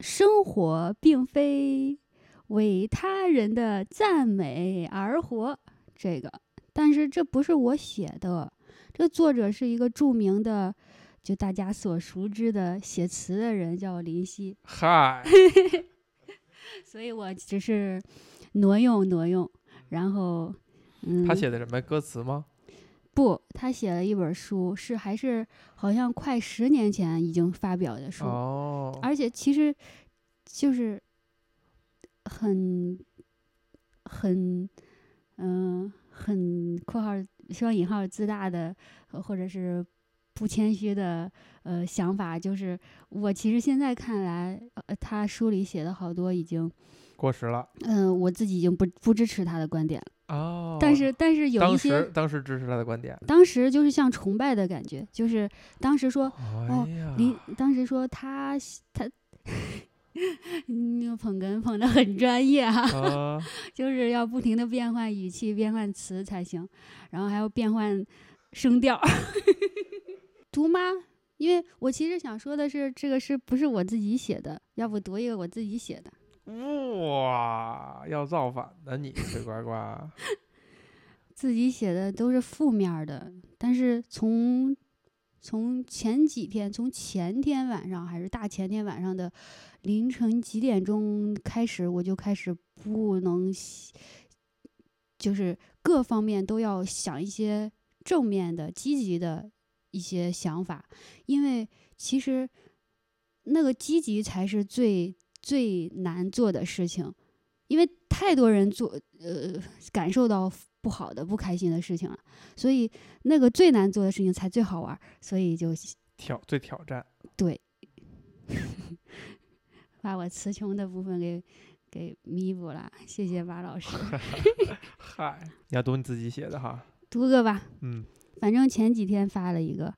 生活并非为他人的赞美而活，这个，但是这不是我写的，这个作者是一个著名的，就大家所熟知的写词的人，叫林夕，嗨，所以我只是挪用挪用，然后，嗯，他写的什么歌词吗？不，他写了一本书，是还是好像快十年前已经发表的书，哦，而且其实就是很很嗯、很（括号双引号）自大的，呃或者是不谦虚的呃想法，就是我其实现在看来，呃，他书里写的好多已经，过时了。嗯、我自己已经不不支持他的观点了，哦，但是但是有一当些时当时支持他的观点。当时就是像崇拜的感觉，就是当时说哦哎呀，林，当时说他他，嗯，捧哏捧的很专业哈、啊，就是要不停的变换语气、变换词才行，然后还要变换声调。读吗？因为我其实想说的是，这个诗不是我自己写的，要不读一个我自己写的。哇，要造反的你，水呱呱。自己写的都是负面的，但是从从前几天，从前天晚上还是大前天晚上的凌晨几点钟开始，我就开始不能，就是各方面都要想一些正面的、积极的一些想法，因为其实那个积极才是最最难做的事情，因为太多人做呃感受到不好的、不开心的事情了，所以那个最难做的事情才最好玩儿，所以就挑最挑战，对，把我词穷的部分给给弥补了，谢谢马老师。嗨，你要读你自己写的哈，读个吧，嗯，反正前几天发了一个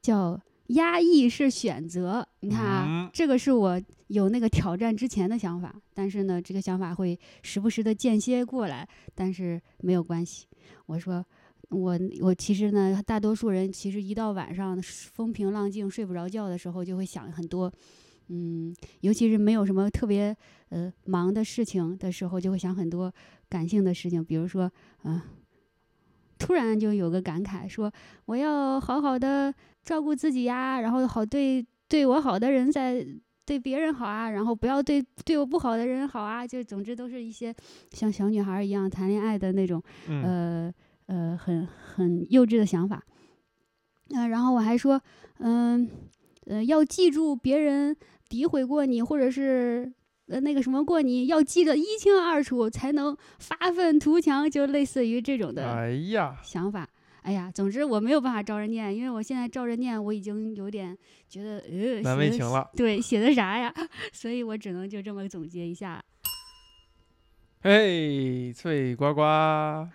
叫“压抑是选择”，你看啊，嗯这个是我有那个挑战之前的想法，但是呢，这个想法会时不时的间歇过来，但是没有关系。我说，我我其实呢，大多数人其实一到晚上风平浪静睡不着觉的时候，就会想很多。嗯，尤其是没有什么特别呃忙的事情的时候，就会想很多感性的事情，比如说，嗯、突然就有个感慨，说我要好好的照顾自己呀，然后好对对我好的人再对别人好啊，然后不要对对我不好的人好啊，就总之都是一些像小女孩儿一样谈恋爱的那种嗯，呃呃很很幼稚的想法。呃，然后我还说，嗯呃要记住别人诋毁过你，或者是呃那个什么过你，要记得一清二楚，才能发愤图强，就类似于这种的哎呀，想法。哎呀，总之我没有办法照着念，因为我现在照着念，我已经有点觉得呃难为情了。对，写的啥呀？所以我只能就这么总结一下。嘿，脆呱呱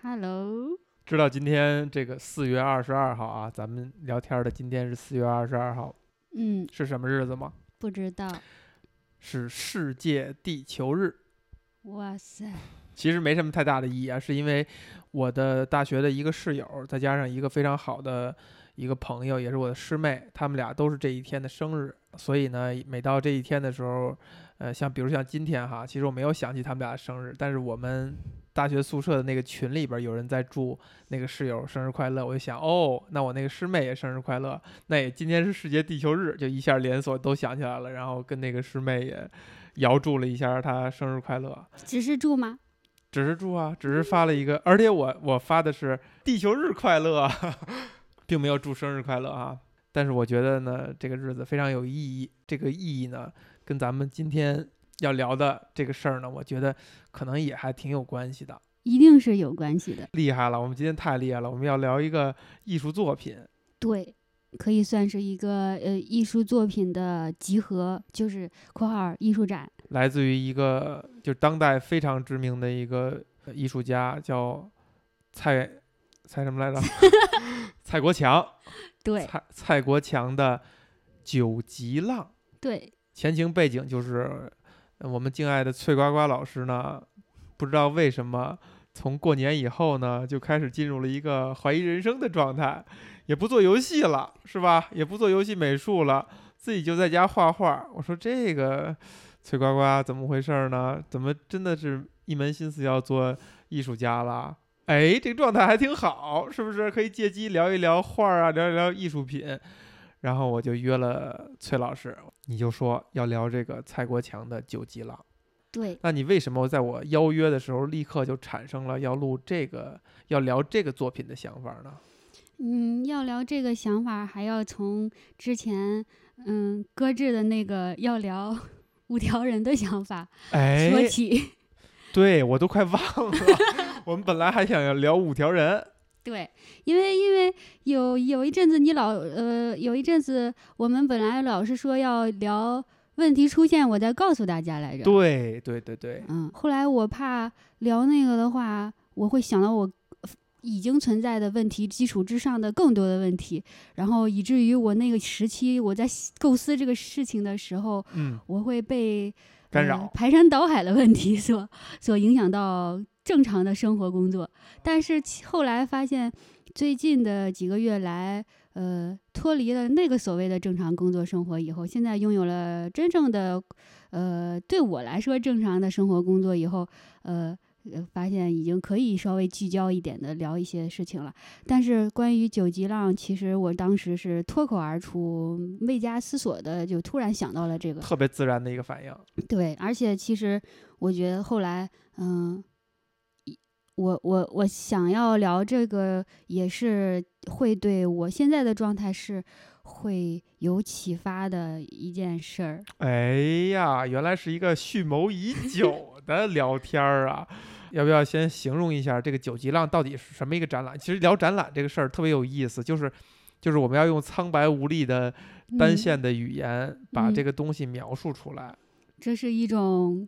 ，Hello，知道今天这个四月二十二号啊，咱们聊天的今天是四月二十二号，嗯，是什么日子吗？不知道。是世界地球日。哇塞，其实没什么太大的意义啊，是因为我的大学的一个室友，再加上一个非常好的一个朋友，也是我的师妹，他们俩都是这一天的生日，所以呢，每到这一天的时候，呃，像比如像今天哈，其实我没有想起他们俩的生日，但是我们大学宿舍的那个群里边有人在祝那个室友生日快乐，我就想，哦，那我那个师妹也生日快乐，那也今天是世界地球日，就一下连锁都想起来了，然后跟那个师妹也遥祝了一下她生日快乐。只是祝吗？只是祝啊，只是发了一个，而且我我发的是地球日快乐啊，并没有祝生日快乐啊。但是我觉得呢，这个日子非常有意义。这个意义呢，跟咱们今天要聊的这个事儿呢，我觉得可能也还挺有关系的。一定是有关系的。厉害了，我们今天太厉害了！我们要聊一个艺术作品，对，可以算是一个呃艺术作品的集合，就是（括号艺术展来自于一个就是当代非常知名的一个呃艺术家，叫蔡蔡什么来着？蔡国强。）。对蔡蔡国强的《九级浪》对，前情背景就是，呃我们敬爱的翠呱呱老师呢，不知道为什么从过年以后呢，就开始进入了一个怀疑人生的状态，也不做游戏了，是吧？也不做游戏美术了，自己就在家画画。我说这个崔呱呱怎么回事呢？怎么真的是一门心思要做艺术家了？哎，这个状态还挺好，是不是？可以借机聊一聊画啊，聊一聊艺术品。然后我就约了崔老师，你就说要聊这个蔡国强的《九级狼》。对，那你为什么在我邀约的时候立刻就产生了要录这个、要聊这个作品的想法呢？嗯，要聊这个想法，还要从之前嗯搁置的那个要聊五条人的想法 哎，说起。对我都快忘了，我们本来还想要聊五条人。对，因为因为有有一阵子你老呃有一阵子我们本来老是说要聊问题出现，我再告诉大家来着。对对对对，嗯，后来我怕聊那个的话，我会想到我已经存在的问题基础之上的更多的问题，然后以至于我那个时期我在构思这个事情的时候，嗯，我会被干扰呃、排山倒海的问题所 所影响到正常的生活工作。但是后来发现，最近的几个月来，呃，脱离了那个所谓的正常工作生活以后，现在拥有了真正的，呃，对我来说正常的生活工作以后，呃。呃，发现已经可以稍微聚焦一点的聊一些事情了。但是关于九级浪，其实我当时是脱口而出，未加思索的，就突然想到了这个。特别自然的一个反应。对，而且其实我觉得后来，嗯，我我我想要聊这个，也是会对我现在的状态是会有启发的一件事儿。哎呀，原来是一个蓄谋已久的聊天儿啊！要不要先形容一下这个九级浪到底是什么一个展览？其实聊展览这个事儿特别有意思，就是就是我们要用苍白无力的单嗯线的语言把嗯这个东西描述出来。这是一种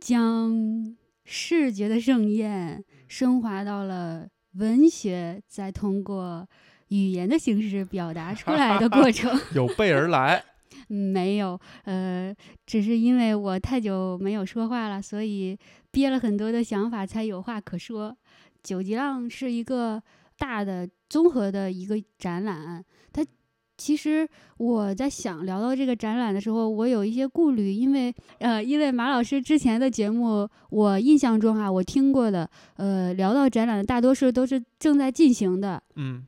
将视觉的盛宴升华到了文学，再通过语言的形式表达出来的过程。有备而来，嗯没有，呃，只是因为我太久没有说话了，所以憋了很多的想法，才有话可说。九级浪是一个大的综合的一个展览，它其实我在想聊到这个展览的时候，我有一些顾虑，因为呃，因为马老师之前的节目，我印象中啊、我听过的，呃，聊到展览的大多数都是正在进行的，嗯，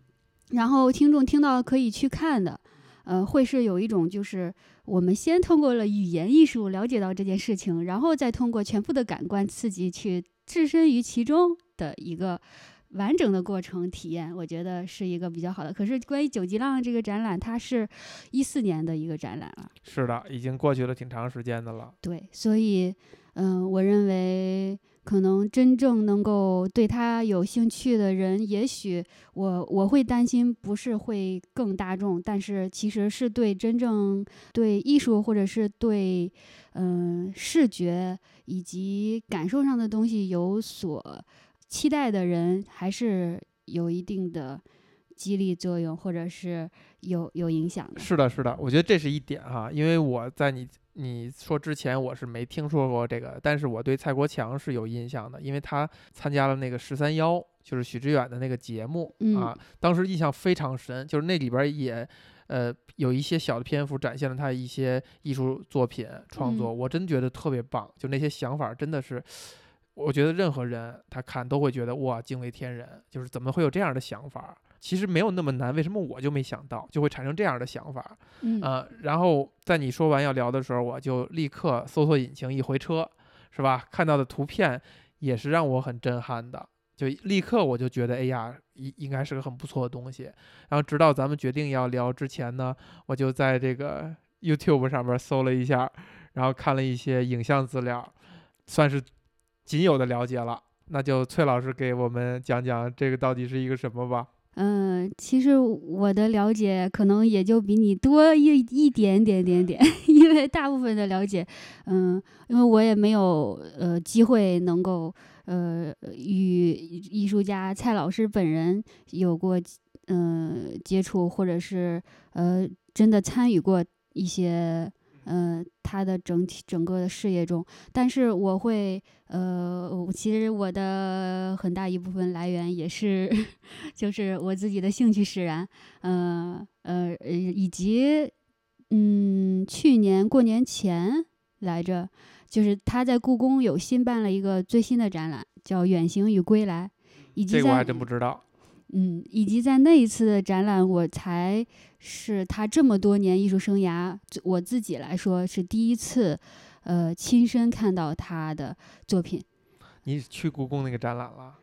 然后听众听到可以去看的，呃，会是有一种就是我们先通过了语言艺术了解到这件事情，然后再通过全部的感官刺激去置身于其中的一个完整的过程体验，我觉得是一个比较好的。可是关于九级浪这个展览，它是一四年的一个展览了，是的，已经过去了挺长时间的了。对，所以嗯、我认为。可能真正能够对他有兴趣的人，也许我我会担心不是会更大众，但是其实是对真正对艺术或者是对嗯、视觉以及感受上的东西有所期待的人，还是有一定的激励作用，或者是有有影响的。是的，是的，我觉得这是一点哈，因为我在你你说之前我是没听说过这个，但是我对蔡国强是有印象的，因为他参加了那个十三幺，就是许知远的那个节目、嗯啊，当时印象非常深，就是那里边儿也呃有一些小的篇幅展现了他一些艺术作品创作，嗯我真觉得特别棒，就那些想法真的是。我觉得任何人他看都会觉得哇惊为天人，就是怎么会有这样的想法？其实没有那么难，为什么我就没想到，就会产生这样的想法？嗯呃，然后在你说完要聊的时候，我就立刻搜索引擎一回车，是吧？看到的图片也是让我很震撼的，就立刻我就觉得，哎呀，应应该是个很不错的东西。然后直到咱们决定要聊之前呢，我就在这个 YouTube 上面搜了一下，然后看了一些影像资料，算是仅有的了解了。那就崔老师给我们讲讲这个到底是一个什么吧。嗯，其实我的了解可能也就比你多一一点点点点，因为大部分的了解，嗯，因为我也没有呃机会能够呃与艺术家蔡老师本人有过呃接触，或者是呃真的参与过一些呃他的整体整个的事业中，但是我会呃，我其实我的很大一部分来源也是 就是我自己的兴趣使然，呃呃呃，以及嗯去年过年前来着，就是他在故宫有新办了一个最新的展览，叫《远行与归来》，以及在这个我还真不知道。嗯，以及在那一次的展览，我才是他这么多年艺术生涯，我自己来说是第一次，呃，亲身看到他的作品。你去故宫那个展览了？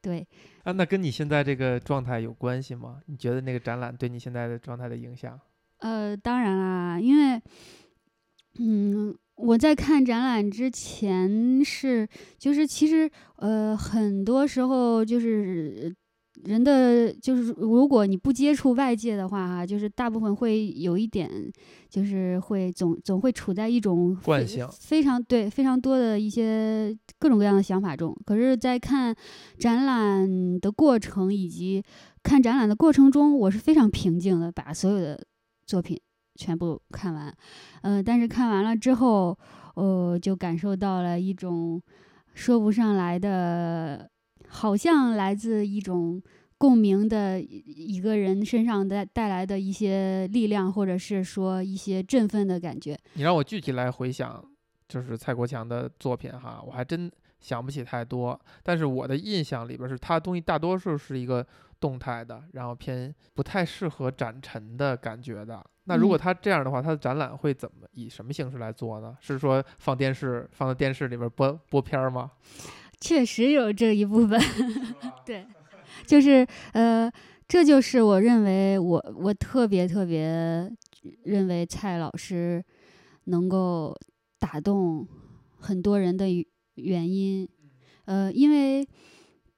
对，啊，那跟你现在这个状态有关系吗？你觉得那个展览对你现在的状态的影响？呃，当然啦，因为，嗯，我在看展览之前是，就是其实，呃，很多时候就是人的，就是如果你不接触外界的话，哈，就是大部分会有一点，就是会总总会处在一种非惯性非常对非常多的一些各种各样的想法中。可是，在看展览的过程以及看展览的过程中，我是非常平静的，把所有的作品全部看完。呃，但是看完了之后，呃，就感受到了一种说不上来的，好像来自一种共鸣的一一个人身上带带来的一些力量，或者是说一些振奋的感觉。你让我具体来回想，就是蔡国强的作品哈，我还真想不起太多。但是我的印象里边是他东西大多数是一个动态的，然后偏不太适合展陈的感觉的。那如果嗯他这样的话，他的展览会怎么以什么形式来做呢？是说放电视，放在电视里边播播片儿吗？确实有这一部分，对，就是呃，这就是我认为我我特别特别认为蔡老师能够打动很多人的原原因，呃，因为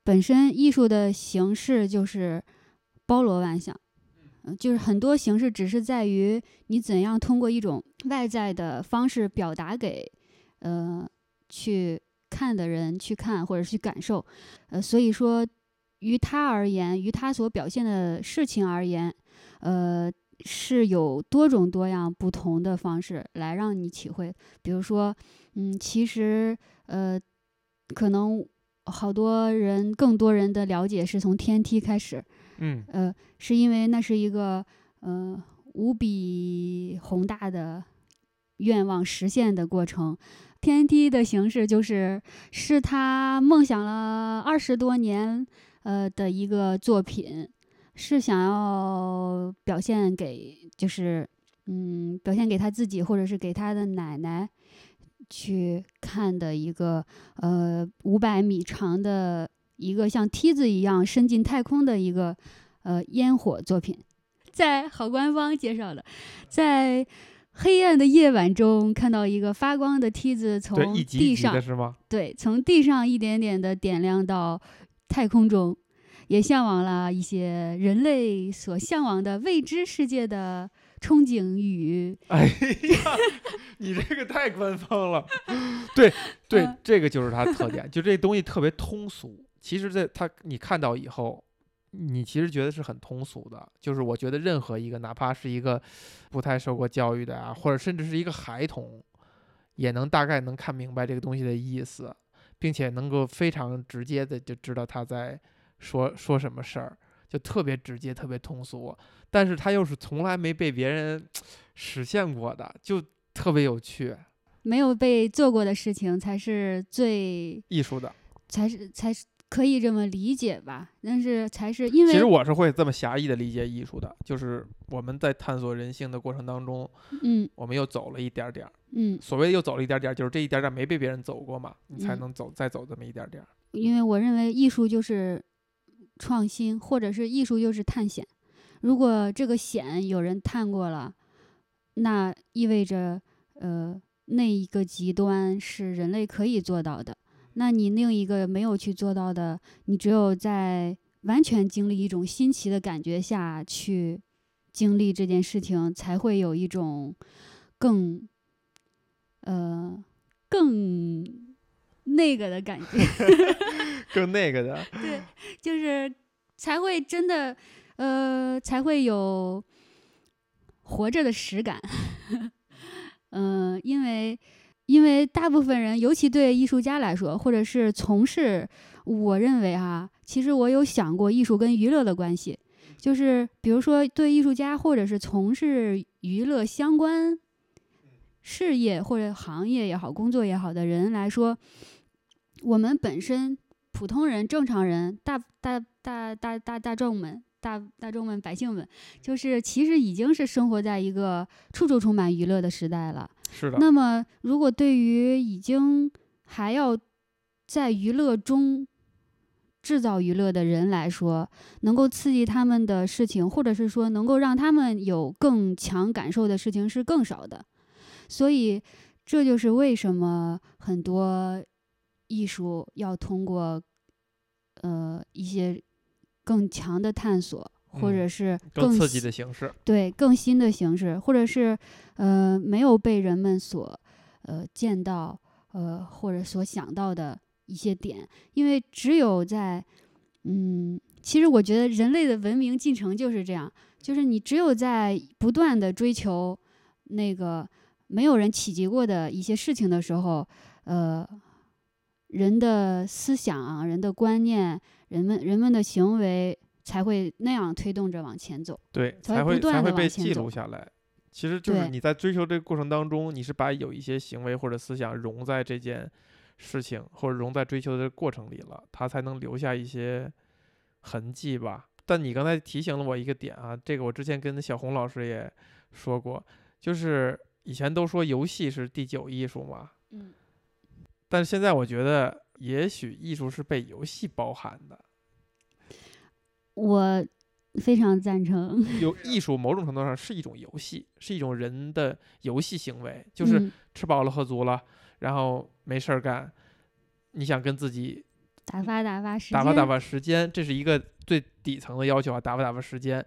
本身艺术的形式就是包罗万象。嗯就是很多形式只是在于你怎样通过一种外在的方式表达给，呃，去看的人去看或者去感受，呃，所以说于他而言，于他所表现的事情而言，呃，是有多种多样不同的方式来让你体会。比如说，嗯，其实呃，可能好多人更多人的了解是从天梯开始，嗯呃，是因为那是一个呃无比宏大的愿望实现的过程。天梯的形式就是是他梦想了二十多年呃的一个作品，是想要表现给就是嗯表现给他自己或者是给他的奶奶去看的一个呃五百米长的一个像梯子一样伸进太空的一个呃烟火作品，在好官方介绍的，在黑暗的夜晚中看到一个发光的梯子，从地上？对，从地上一点点的点亮到太空中，也向往了一些人类所向往的未知世界的憧憬与哎呀，你这个太官方了。对对嗯，这个就是它的特点，就这东西特别通俗。其实在它你看到以后，你其实觉得是很通俗的。就是我觉得任何一个，哪怕是一个不太受过教育的啊，或者甚至是一个孩童，也能大概能看明白这个东西的意思，并且能够非常直接的就知道他在说说什么事儿，就特别直接，特别通俗。但是他又是从来没被别人实现过的，就特别有趣，没有被做过的事情，才是最艺术的。才是才是可以这么理解吧。但是才是因为其实我是会这么狭义的理解艺术的，就是我们在探索人性的过程当中，嗯我们又走了一点儿点儿。嗯，所谓又走了一点儿点儿，就是这一点儿点儿没被别人走过嘛，你才嗯能走再走这么一点儿点儿。因为我认为艺术就是创新，或者是艺术就是探险。如果这个险有人探过了，那意味着呃那一个极端是人类可以做到的。那你另一个没有去做到的，你只有在完全经历一种新奇的感觉下去经历这件事情，才会有一种更呃更那个的感觉。更那个的，对，就是才会真的，呃，才会有活着的实感。嗯、因为因为大部分人，尤其对艺术家来说，或者是从事，我认为哈、其实我有想过艺术跟娱乐的关系，就是比如说对艺术家或者是从事娱乐相关事业或者行业也好，工作也好的人来说，我们本身普通人、正常人、大大大大大大众们、大大众们、百姓们，就是其实已经是生活在一个处处充满娱乐的时代了。是的，那么，如果对于已经还要在娱乐中制造娱乐的人来说，能够刺激他们的事情，或者是说能够让他们有更强感受的事情是更少的。所以，这就是为什么很多艺术要通过呃一些更强的探索，或者嗯是更刺激的形式。对更新的形式，或者是呃没有被人们所呃见到呃或者所想到的一些点，因为只有在嗯，其实我觉得人类的文明进程就是这样，就是你只有在不断的追求那个没有人企及过的一些事情的时候，呃，人的思想、人的观念、人们人们的行为才会那样推动着往前走。对，才才会才会被记往前走录下来。其实就是你在追求这个过程当中，你是把有一些行为或者思想融在这件事情或者融在追求的过程里了，它才能留下一些痕迹吧。但你刚才提醒了我一个点啊，这个我之前跟小红老师也说过，就是以前都说游戏是第九艺术嘛，嗯，但是现在我觉得也许艺术是被游戏包含的。我非常赞成，有艺术某种程度上是一种游戏，是一种人的游戏行为，就是嗯吃饱了喝足了，然后没事儿干，你想跟自己打发打发时间，打发打发时间，这是一个最底层的要求啊，打发打发时间。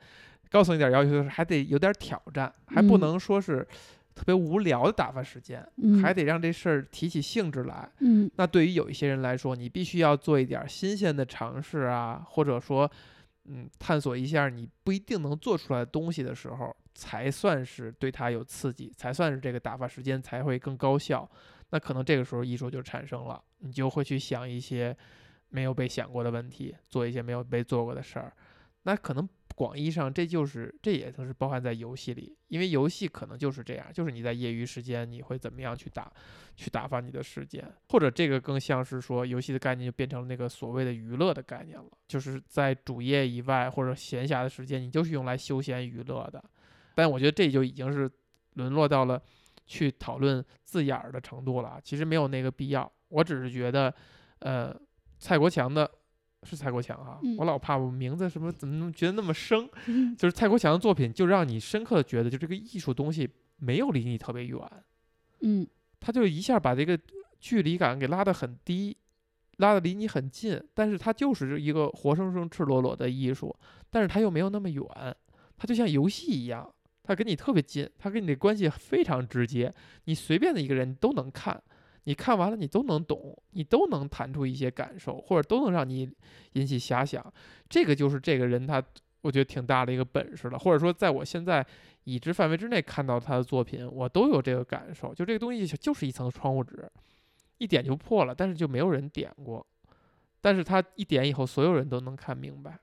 高层一点要求就是还得有点挑战，还不嗯能说是特别无聊的打发时间，嗯还得让这事儿提起兴致来。嗯那对于有一些人来说，你必须要做一点儿新鲜的尝试啊，或者说，嗯，探索一下你不一定能做出来的东西的时候，才算是对它有刺激，才算是这个打发时间才会更高效。那可能这个时候艺术就产生了，你就会去想一些没有被想过的问题，做一些没有被做过的事儿。那可能广义上，这就是这也都是包含在游戏里，因为游戏可能就是这样，就是你在业余时间你会怎么样去打，去打发你的时间，或者这个更像是说游戏的概念就变成了那个所谓的娱乐的概念了，就是在主业以外或者闲暇的时间，你就是用来休闲娱乐的。但我觉得这就已经是沦落到了去讨论字眼儿的程度了，其实没有那个必要。我只是觉得，呃，蔡国强的。是蔡国强啊，嗯。我老怕我名字什么怎么觉得那么生，嗯。就是蔡国强的作品，就让你深刻的觉得，就这个艺术东西没有离你特别远，嗯。他就一下把这个距离感给拉得很低，拉得离你很近，但是它就是一个活生生、赤裸裸的艺术，但是它又没有那么远，它就像游戏一样，它跟你特别近，它跟你的关系非常直接，你随便的一个人都能看，你看完了你都能懂，你都能谈出一些感受，或者都能让你引起遐想，这个就是这个人他我觉得挺大的一个本事了，或者说在我现在已知范围之内看到他的作品，我都有这个感受，就这个东西就是一层窗户纸，一点就破了，但是就没有人点过，但是他一点以后，所有人都能看明白。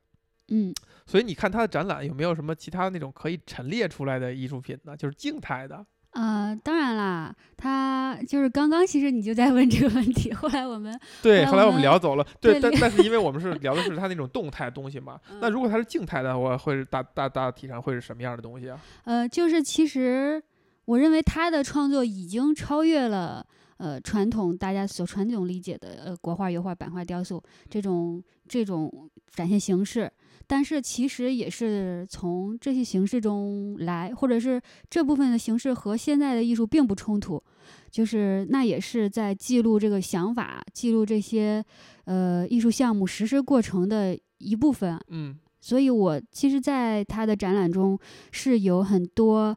嗯，所以你看他的展览有没有什么其他那种可以陈列出来的艺术品呢？就是静态的。啊，当然啦，他就是刚刚其实你就在问这个问题，后来我们对，后来我们们聊走了。对，但但是因为我们是 聊的是他那种动态东西嘛，那嗯如果他是静态的，我会是大大大体上会是什么样的东西啊？呃，就是其实我认为他的创作已经超越了呃传统大家所传统理解的呃国画、油画、版画、雕塑这种这种展现形式，但是其实也是从这些形式中来，或者是这部分的形式和现在的艺术并不冲突，就是那也是在记录这个想法，记录这些呃艺术项目实施过程的一部分。嗯。所以我其实在他的展览中是有很多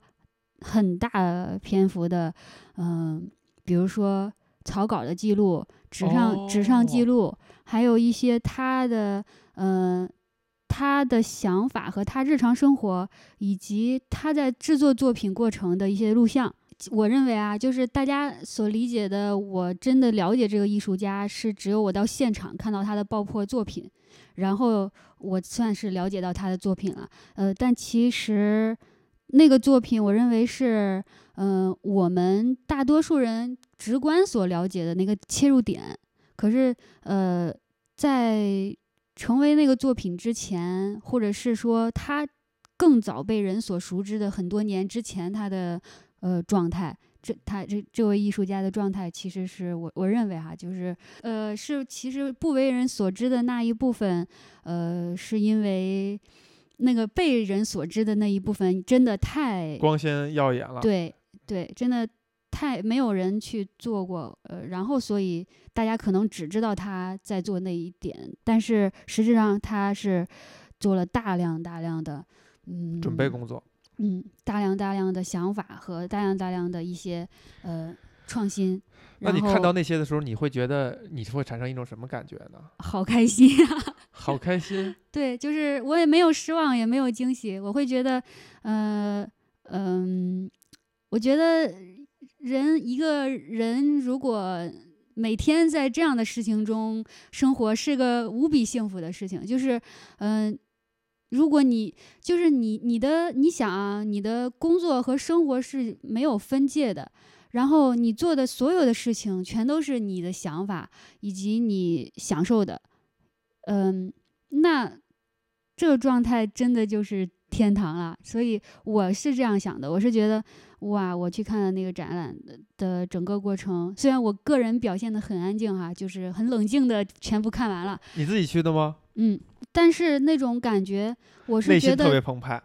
很大篇幅的，嗯、比如说草稿的记录、纸上、纸上记哦录，还有一些他的呃他的想法和他日常生活，以及他在制作作品过程的一些录像。我认为啊，就是大家所理解的，我真的了解这个艺术家，是只有我到现场看到他的爆破作品，然后我算是了解到他的作品了。呃，但其实那个作品，我认为是，嗯、我们大多数人直观所了解的那个切入点。可是，呃，在成为那个作品之前，或者是说他更早被人所熟知的很多年之前，他的呃状态，这他这这位艺术家的状态，其实是我我认为哈，就是呃是其实不为人所知的那一部分，呃，是因为那个被人所知的那一部分真的太光鲜耀眼了。对对，真的太没有人去做过，呃，然后所以大家可能只知道他在做那一点，但是实质上他是做了大量大量的嗯准备工作，嗯大量大量的想法和大量大量的一些呃创新。那你看到那些的时候，你会觉得你会产生一种什么感觉呢？好开心啊！好开心，对，就是我也没有失望，也没有惊喜，我会觉得，呃，嗯、我觉得人一个人如果每天在这样的事情中生活，是个无比幸福的事情。就是，嗯、如果你就是你你的你想啊，你的工作和生活是没有分界的。然后你做的所有的事情，全都是你的想法以及你享受的，嗯，那这个状态真的就是天堂了。所以我是这样想的，我是觉得哇，我去看了那个展览的的整个过程，虽然我个人表现的很安静哈，就是很冷静的全部看完了，你自己去的吗？嗯，但是那种感觉，我是觉得特别得澎湃。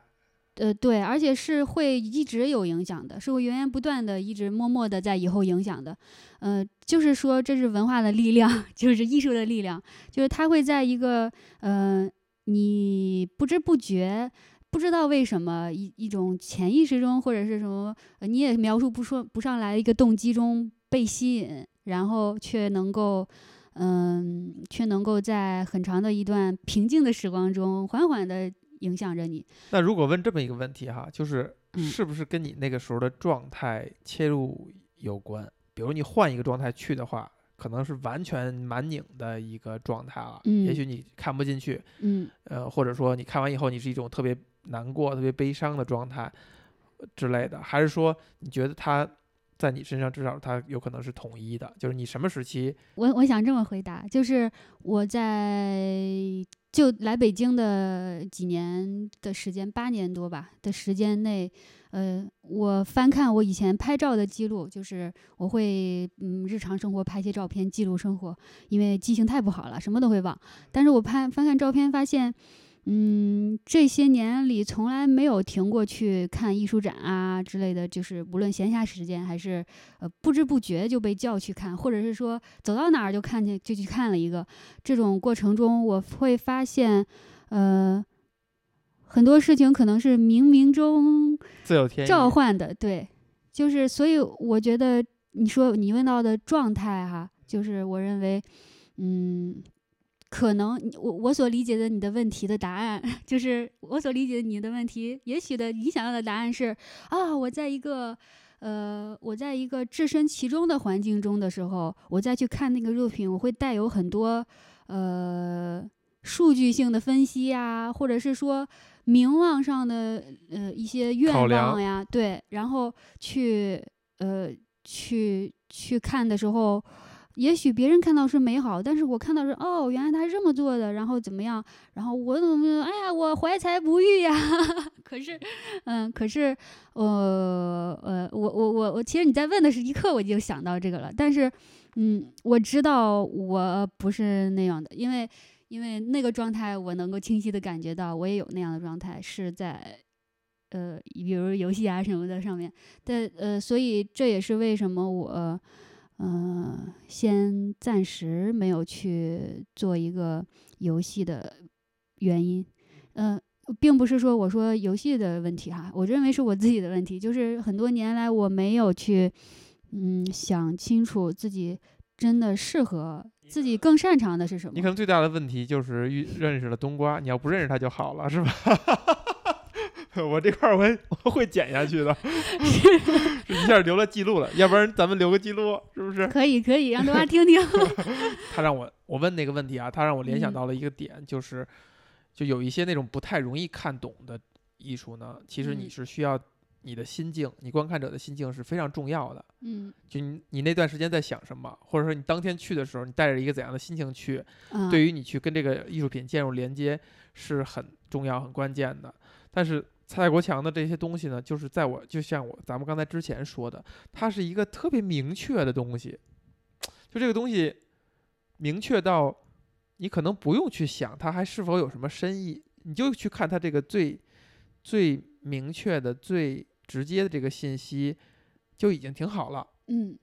呃对，而且是会一直有影响的，是会源源不断的，一直默默的在以后影响的。呃，就是说这是文化的力量，就是艺术的力量，就是它会在一个呃你不知不觉。不知道为什么一一种潜意识中，或者是什么，呃你也描述不说不上来一个动机中被吸引，然后却能够，嗯，却能够在很长的一段平静的时光中，缓缓的影响着你。那如果问这么一个问题哈，就是嗯是不是跟你那个时候的状态切入有关？比如你换一个状态去的话，可能是完全满拧的一个状态了。嗯也许你看不进去，嗯呃，或者说你看完以后你是一种特别难过、特别悲伤的状态呃之类的，还是说你觉得它在你身上至少它有可能是统一的？就是你什么时期我我想这么回答，就是我在就来北京的几年的时间，八年多吧的时间内，呃，我翻看我以前拍照的记录，就是我会嗯日常生活拍些照片记录生活，因为记性太不好了，什么都会忘。但是我拍翻看照片发现。嗯，这些年里从来没有停过去看艺术展啊之类的，就是无论闲暇时间还是呃不知不觉就被叫去看，或者是说走到哪儿就看见就去看了一个。这种过程中，我会发现，呃，很多事情可能是冥冥中自有天？召唤的，对，就是所以我觉得你说你问到的状态哈，就是我认为，嗯。可能你我我所理解的你的问题的答案，就是我所理解的你的问题，也许的你想要的答案是啊，我在一个呃，我在一个置身其中的环境中的时候，我再去看那个作品，我会带有很多呃数据性的分析呀，或者是说名望上的呃一些愿望呀，对，然后去呃去去看的时候。也许别人看到是美好，但是我看到是哦，原来他是这么做的，然后怎么样？然后我怎么哎呀，我怀才不遇呀？可是，嗯，可是，呃呃，我我我我，其实你在问的是一刻我就想到这个了，但是，嗯，我知道我不是那样的，因为因为那个状态我能够清晰的感觉到，我也有那样的状态是在。呃，比如游戏啊什么的上面，但呃，所以这也是为什么我，呃，先暂时没有去做一个游戏的原因，呃，并不是说我说游戏的问题哈，我认为是我自己的问题，就是很多年来我没有去，嗯，想清楚自己真的适合自己更擅长的是什么你可。能最大的问题就是遇认识了冬瓜，你要不认识他就好了，是吧？我这块儿我会我会剪下去的，是一下留了记录了，要不然咱们留个记录，是不是？可以可以，让大家听听。他让我我问那个问题啊，他让我联想嗯到了一个点，就是就有一些那种不太容易看懂的艺术呢，其实你嗯是需要你的心境，你观看者的心境是非常重要的。嗯就你你那段时间在想什么，或者说你当天去的时候，你带着一个怎样的心情去，啊，对于你去跟这个艺术品建入连接是很重要、很关键的。但是蔡国强的这些东西呢，就是在我就像我咱们刚才之前说的，它是一个特别明确的东西，就这个东西明确到你可能不用去想它还是否有什么深意，你就去看它这个最最明确的、最直接的这个信息，就已经挺好了。嗯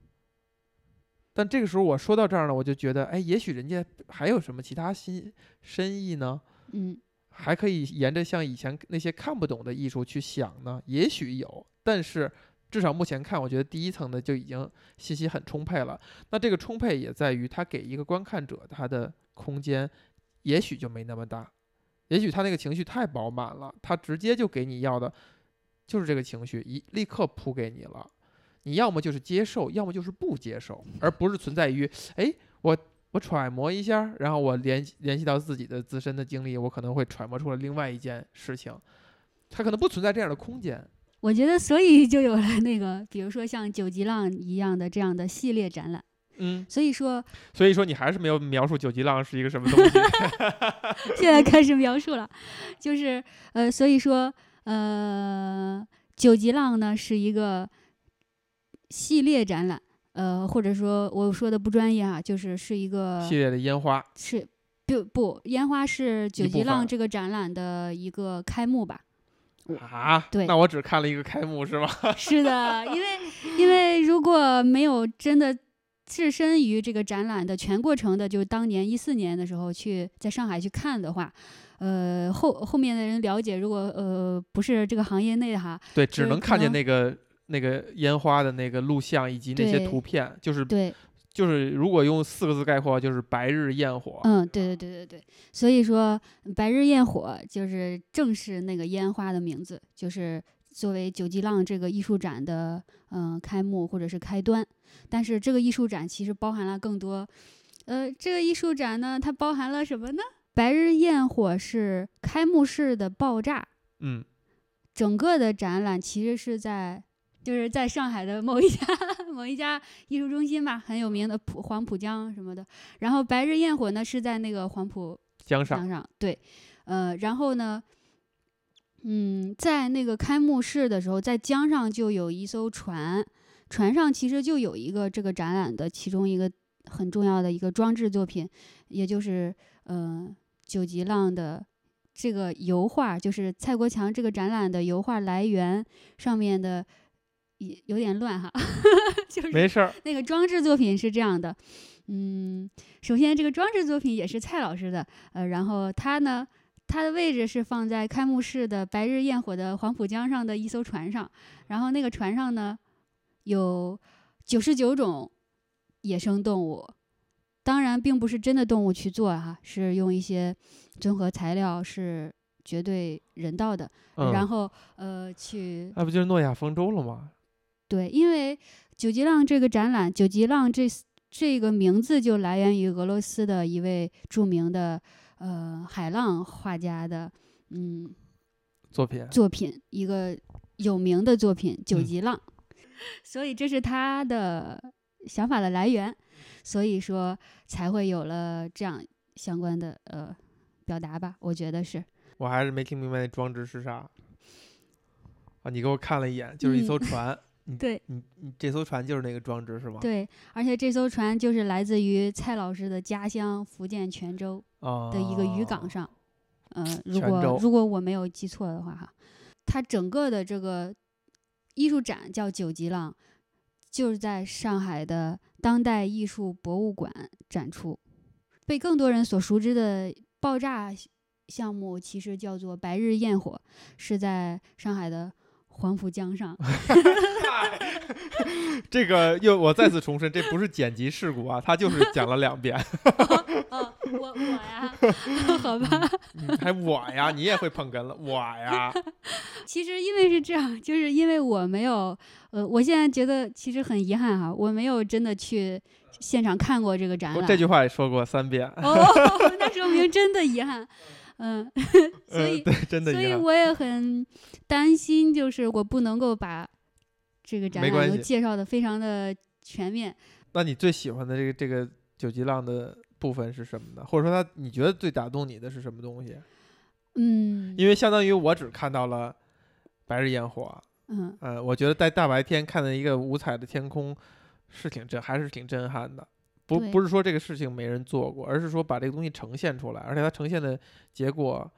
但这个时候我说到这儿呢，我就觉得，哎，也许人家还有什么其他新深意呢？嗯还可以沿着像以前那些看不懂的艺术去想呢？也许有，但是至少目前看，我觉得第一层的就已经信息很充沛了。那这个充沛也在于他给一个观看者他的空间，也许就没那么大，也许他那个情绪太饱满了，他直接就给你要的就是这个情绪，一立刻扑给你了。你要么就是接受，要么就是不接受，而不是存在于，哎，我我揣摩一下，然后我联联系到自己的自身的经历，我可能会揣摩出了另外一件事情，它可能不存在这样的空间。我觉得所以就有了 那个，比如说像九级浪一样的这样的系列展览。嗯，所以说所以说你还是没有描述九级浪是一个什么东西。现在开始描述了，就是呃，所以说呃，九级浪呢是一个系列展览，呃，或者说我说的不专业啊，就是是一个系列的烟花，是不不烟花是九级浪这个展览的一个开幕吧？啊，对那我只看了一个开幕是吗？是的，因为因为如果没有真的置身于这个展览的全过程的，就当年一四年的时候去在上海去看的话，呃，后后面的人了解，如果呃不是这个行业内的哈，对，只能看见那个那个烟花的那个录像以及那些图片，就是对，就是如果用四个字概括，就是白日焰火。嗯，对对对对对，所以说白日焰火就是正是那个烟花的名字，就是作为九级浪这个艺术展的嗯、呃开幕或者是开端。但是这个艺术展其实包含了更多，呃，这个艺术展呢，它包含了什么呢？白日焰火是开幕式的爆炸，嗯，整个的展览其实是在就是在上海的某一家某一家艺术中心吧，很有名的浦黄浦江什么的。然后白日焰火呢是在那个黄浦江上江上，对，呃，然后呢，嗯，在那个开幕式的时候，在江上就有一艘船，船上其实就有一个这个展览的其中一个很重要的一个装置作品，也就是呃九级浪的这个油画，就是蔡国强这个展览的油画来源上面的。也有点乱哈，就是没事儿，那个装置作品是这样的，嗯，首先这个装置作品也是蔡老师的，呃，然后他呢，他的位置是放在开幕式的白日焰火的黄浦江上的一艘船上，然后那个船上呢有九十九种野生动物，当然并不是真的动物去做哈、是用一些综合材料是绝对人道的，嗯，然后呃去那不就是诺亚方舟了吗？对，因为九级浪这个展览，九级浪这这个名字就来源于俄罗斯的一位著名的呃海浪画家的嗯作品，作品，一个有名的作品《九嗯级浪》所以这是他的想法的来源，所以说才会有了这样相关的呃表达吧，我觉得是。我还是没听明白那装置是啥。啊，你给我看了一眼，就是一艘嗯船，对你你这艘船就是那个装置是吗？对，而且这艘船就是来自于蔡老师的家乡福建泉州。啊的一个渔港上，呃，如果如果我没有记错的话哈，它整个的这个艺术展叫九级浪，就是在上海的当代艺术博物馆展出。被更多人所熟知的爆炸项目，其实叫做白日焰火，是在上海的黄浦江上。这个又我再次重申，这不是剪辑事故啊，他就是讲了两遍。哦，我我呀，好吧。嗯还我呀，你也会捧哏了，我呀，其实因为是这样，就是因为我没有，呃，我现在觉得其实很遗憾哈，我没有真的去现场看过这个展览。我这句话也说过三遍。哦，那说明真的遗憾。嗯，所以、真的。所以我也很担心，就是我不能够把这个展览都介绍的非常的全面。那你最喜欢的这个这个九级浪的部分是什么呢？或者说他你觉得最打动你的是什么东西？嗯因为相当于我只看到了白日焰火，嗯呃，我觉得在大白天看到一个五彩的天空是挺震，还是挺震撼的。不不是说这个事情没人做过，而是说把这个东西呈现出来，而且它呈现的结果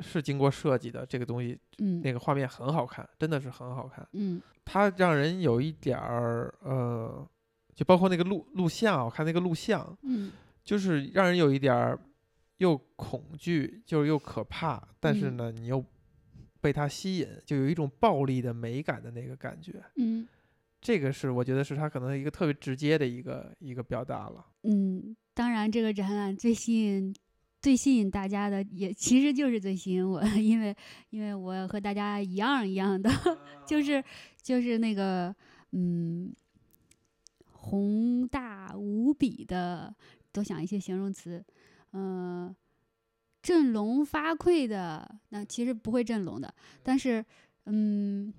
是经过设计的。这个东西嗯那个画面很好看，真的是很好看。嗯它让人有一点儿呃，就包括那个录录像，我看那个录像，嗯就是让人有一点儿又恐惧，就是又可怕，但是嗯呢，你又被它吸引，就有一种暴力的美感的那个感觉。嗯这个是我觉得是他可能一个特别直接的一个一个表达了。嗯，当然这个展览最吸引。最吸引大家的也其实就是最吸引我，因为因为我和大家一样一样的，就是就是那个嗯，宏大无比的，多想一些形容词，嗯、振聋发聩的，那其实不会振聋的，但是嗯，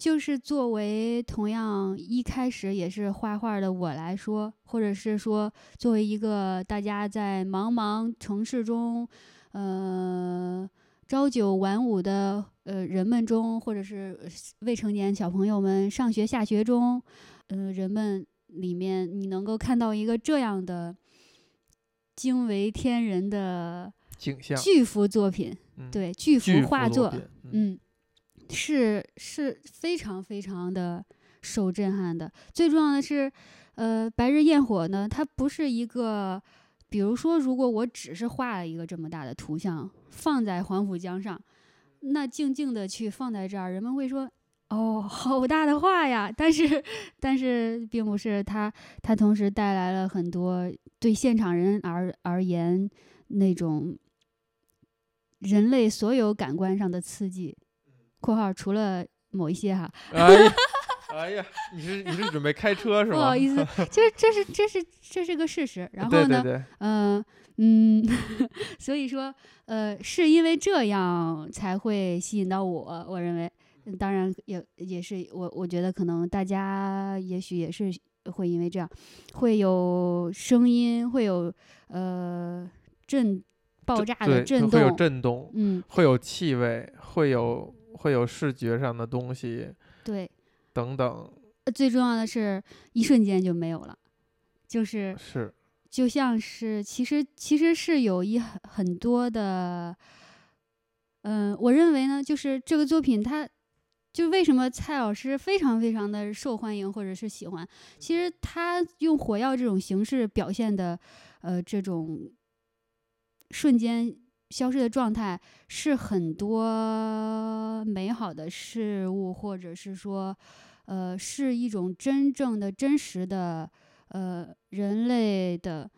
就是作为同样一开始也是画画的我来说，或者是说作为一个大家在茫茫城市中，呃。朝九晚五的呃人们中，或者是呃未成年小朋友们上学下学中，呃人们里面，你能够看到一个这样的惊为天人的景象，巨幅作品，嗯，对巨巨幅画作，作，嗯，嗯，是是非常非常的受震撼的。最重要的是，呃，白日焰火呢，它不是一个，比如说，如果我只是画了一个这么大的图像放在黄浦江上，那静静的去放在这儿，人们会说。哦，好大的画呀！但是，但是并不是它，它同时带来了很多对现场人而而言那种人类所有感官上的刺激（括号除了某一些哈），哎呀，哎呀，你是你是准备开车是吗？不好意思，就是这是这是这是个事实。然后呢，嗯嗯，所以说，呃，是因为这样才会吸引到我。我认为，嗯当然也也是我我觉得可能大家也许也是会因为这样，会有声音，会有呃震爆炸的震动会有动，震动，嗯，会有气味，会有会有视觉上的东西对。等等，呃最重要的是，一瞬间就没有了，就是是就像是其实其实是有一很很多的，嗯、我认为呢，就是这个作品它。就为什么蔡老师非常非常的受欢迎或者是喜欢？其实他用火药这种形式表现的，呃，这种瞬间消失的状态，是很多美好的事物，或者是说，呃，是一种真正的、真实的，呃，人类的，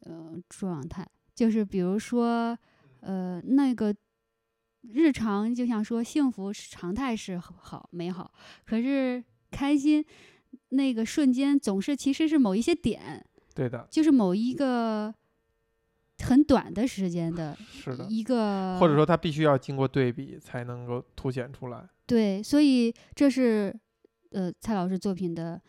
呃，状态。就是比如说，呃，那个日常就像说幸福是常态是好美好，可是开心那个瞬间总是其实是某一些点，对的，就是某一个很短的时间的 是的，一个，或者说它必须要经过对比才能够凸显出来。对，所以这是呃蔡老师作品的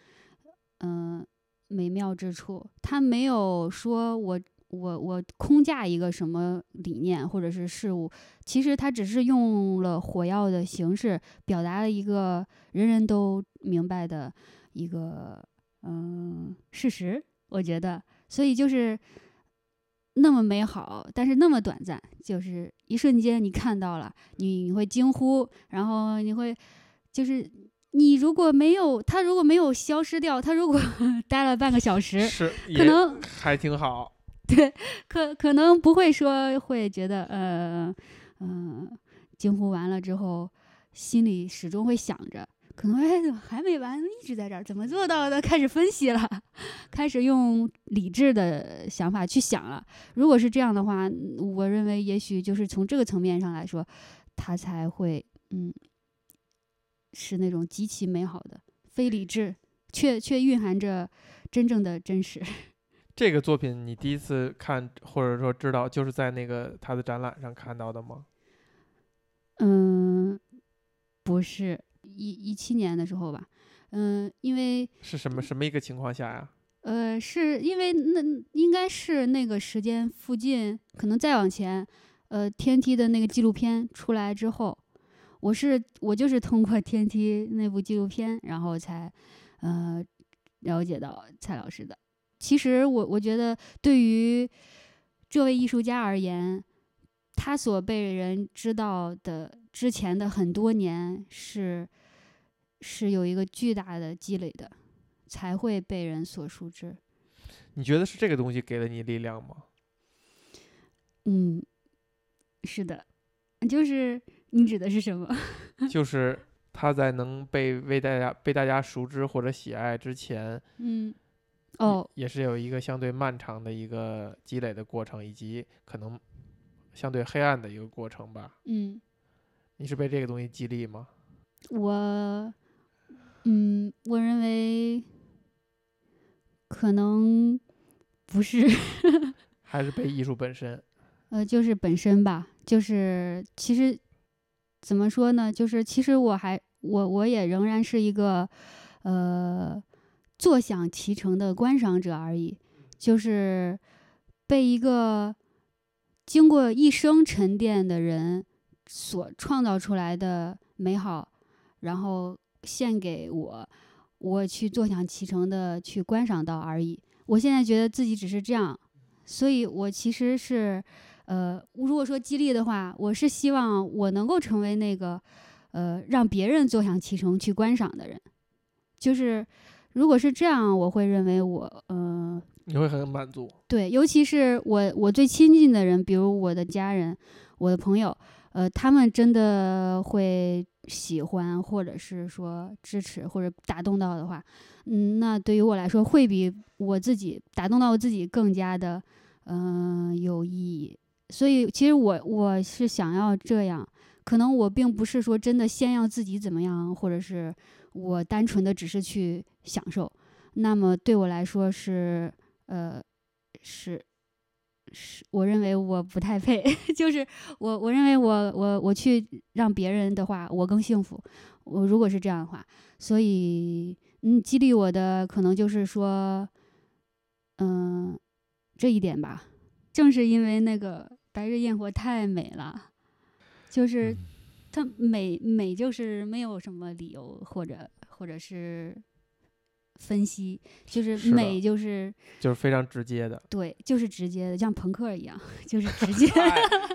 嗯、呃美妙之处，他没有说我我我空架一个什么理念或者是事物，其实他只是用了火药的形式表达了一个人人都明白的一个嗯、事实，我觉得，所以就是。那么美好，但是那么短暂，就是一瞬间你看到了，你你会惊呼，然后你会，就是你如果没有他如果没有消失掉，他如果 待了半个小时，是，可能还挺好。对，可可能不会说会觉得呃嗯、呃惊呼完了之后，心里始终会想着，可能哎怎么还没完，一直在这儿，怎么做到的？开始分析了，开始用理智的想法去想了。如果是这样的话，我认为也许就是从这个层面上来说，他才会嗯是那种极其美好的非理智，却却蕴含着真正的真实。这个作品你第一次看或者说知道，就是在那个他的展览上看到的吗？嗯，不是一一七年的时候吧？嗯，因为是什么什么一个情况下呀？呃，是因为那应该是那个时间附近，可能再往前，呃，天梯的那个纪录片出来之后，我是我就是通过天梯那部纪录片，然后才呃了解到蔡老师的。其实我我觉得对于这位艺术家而言，他所被人知道的之前的很多年是是有一个巨大的积累的。才会被人所熟知。你觉得是这个东西给了你力量吗？嗯，是的，就是你指的是什么？就是他在能被为大家被大家熟知或者喜爱之前，嗯，哦，也是有一个相对漫长的一个积累的过程，以及可能相对黑暗的一个过程吧。嗯，你是被这个东西激励吗？我，嗯，我认为。可能不是，还是被艺术本身。呃，就是本身吧，就是其实怎么说呢？就是其实我还我我也仍然是一个呃坐享其成的观赏者而已，就是被一个经过一生沉淀的人所创造出来的美好，然后献给我。我去坐享其成的去观赏到而已。我现在觉得自己只是这样，所以我其实是，呃，如果说激励的话，我是希望我能够成为那个，呃，让别人坐享其成去观赏的人。就是如果是这样，我会认为我，呃，你会很满足。对，尤其是我我最亲近的人，比如我的家人、我的朋友。呃，他们真的会喜欢，或者是说支持，或者打动到的话，嗯，那对于我来说，会比我自己打动到我自己更加的，嗯，有意义。所以，其实我我是想要这样，可能我并不是说真的先要自己怎么样，或者是我单纯的只是去享受。那么对我来说是，呃，是。是，我认为我不太配，就是我，我认为我，我，我去让别人的话，我更幸福。我如果是这样的话，所以，嗯，激励我的可能就是说，嗯，这一点吧。正是因为那个白日焰火太美了，就是它美美，就是没有什么理由或者或者是。分析就是美，就是就是非常直接的，对，就是直接的，像朋克一样，就是直接。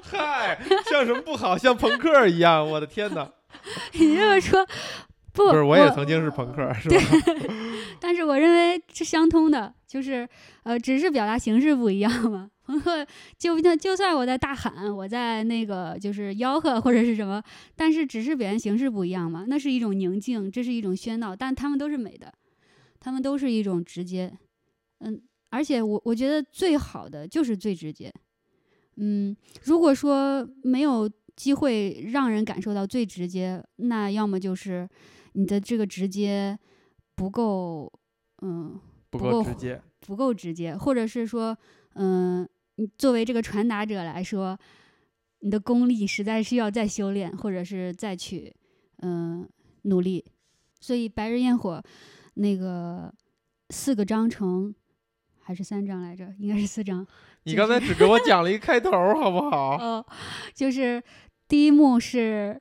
嗨，像什么不好？像朋克一样，我的天哪！你这么说，不，不是，我也曾经是朋克，是吧？但是我认为是相通的，就是呃，只是表达形式不一样嘛。朋克就就就算我在大喊，我在那个就是吆喝或者是什么，但是只是表现形式不一样嘛。那是一种宁静，这是一种喧闹，但他们都是美的。他们都是一种直接，嗯，而且我我觉得最好的就是最直接，嗯，如果说没有机会让人感受到最直接，那要么就是你的这个直接不够，嗯，不够直接，不够直接，或者是说，嗯，你作为这个传达者来说，你的功力实在是要再修炼，或者是再去，嗯，努力，所以白日焰火。那个四个章程还是三章来着？应该是四章。你刚才只给我讲了一开头，好不好？哦，就是第一幕是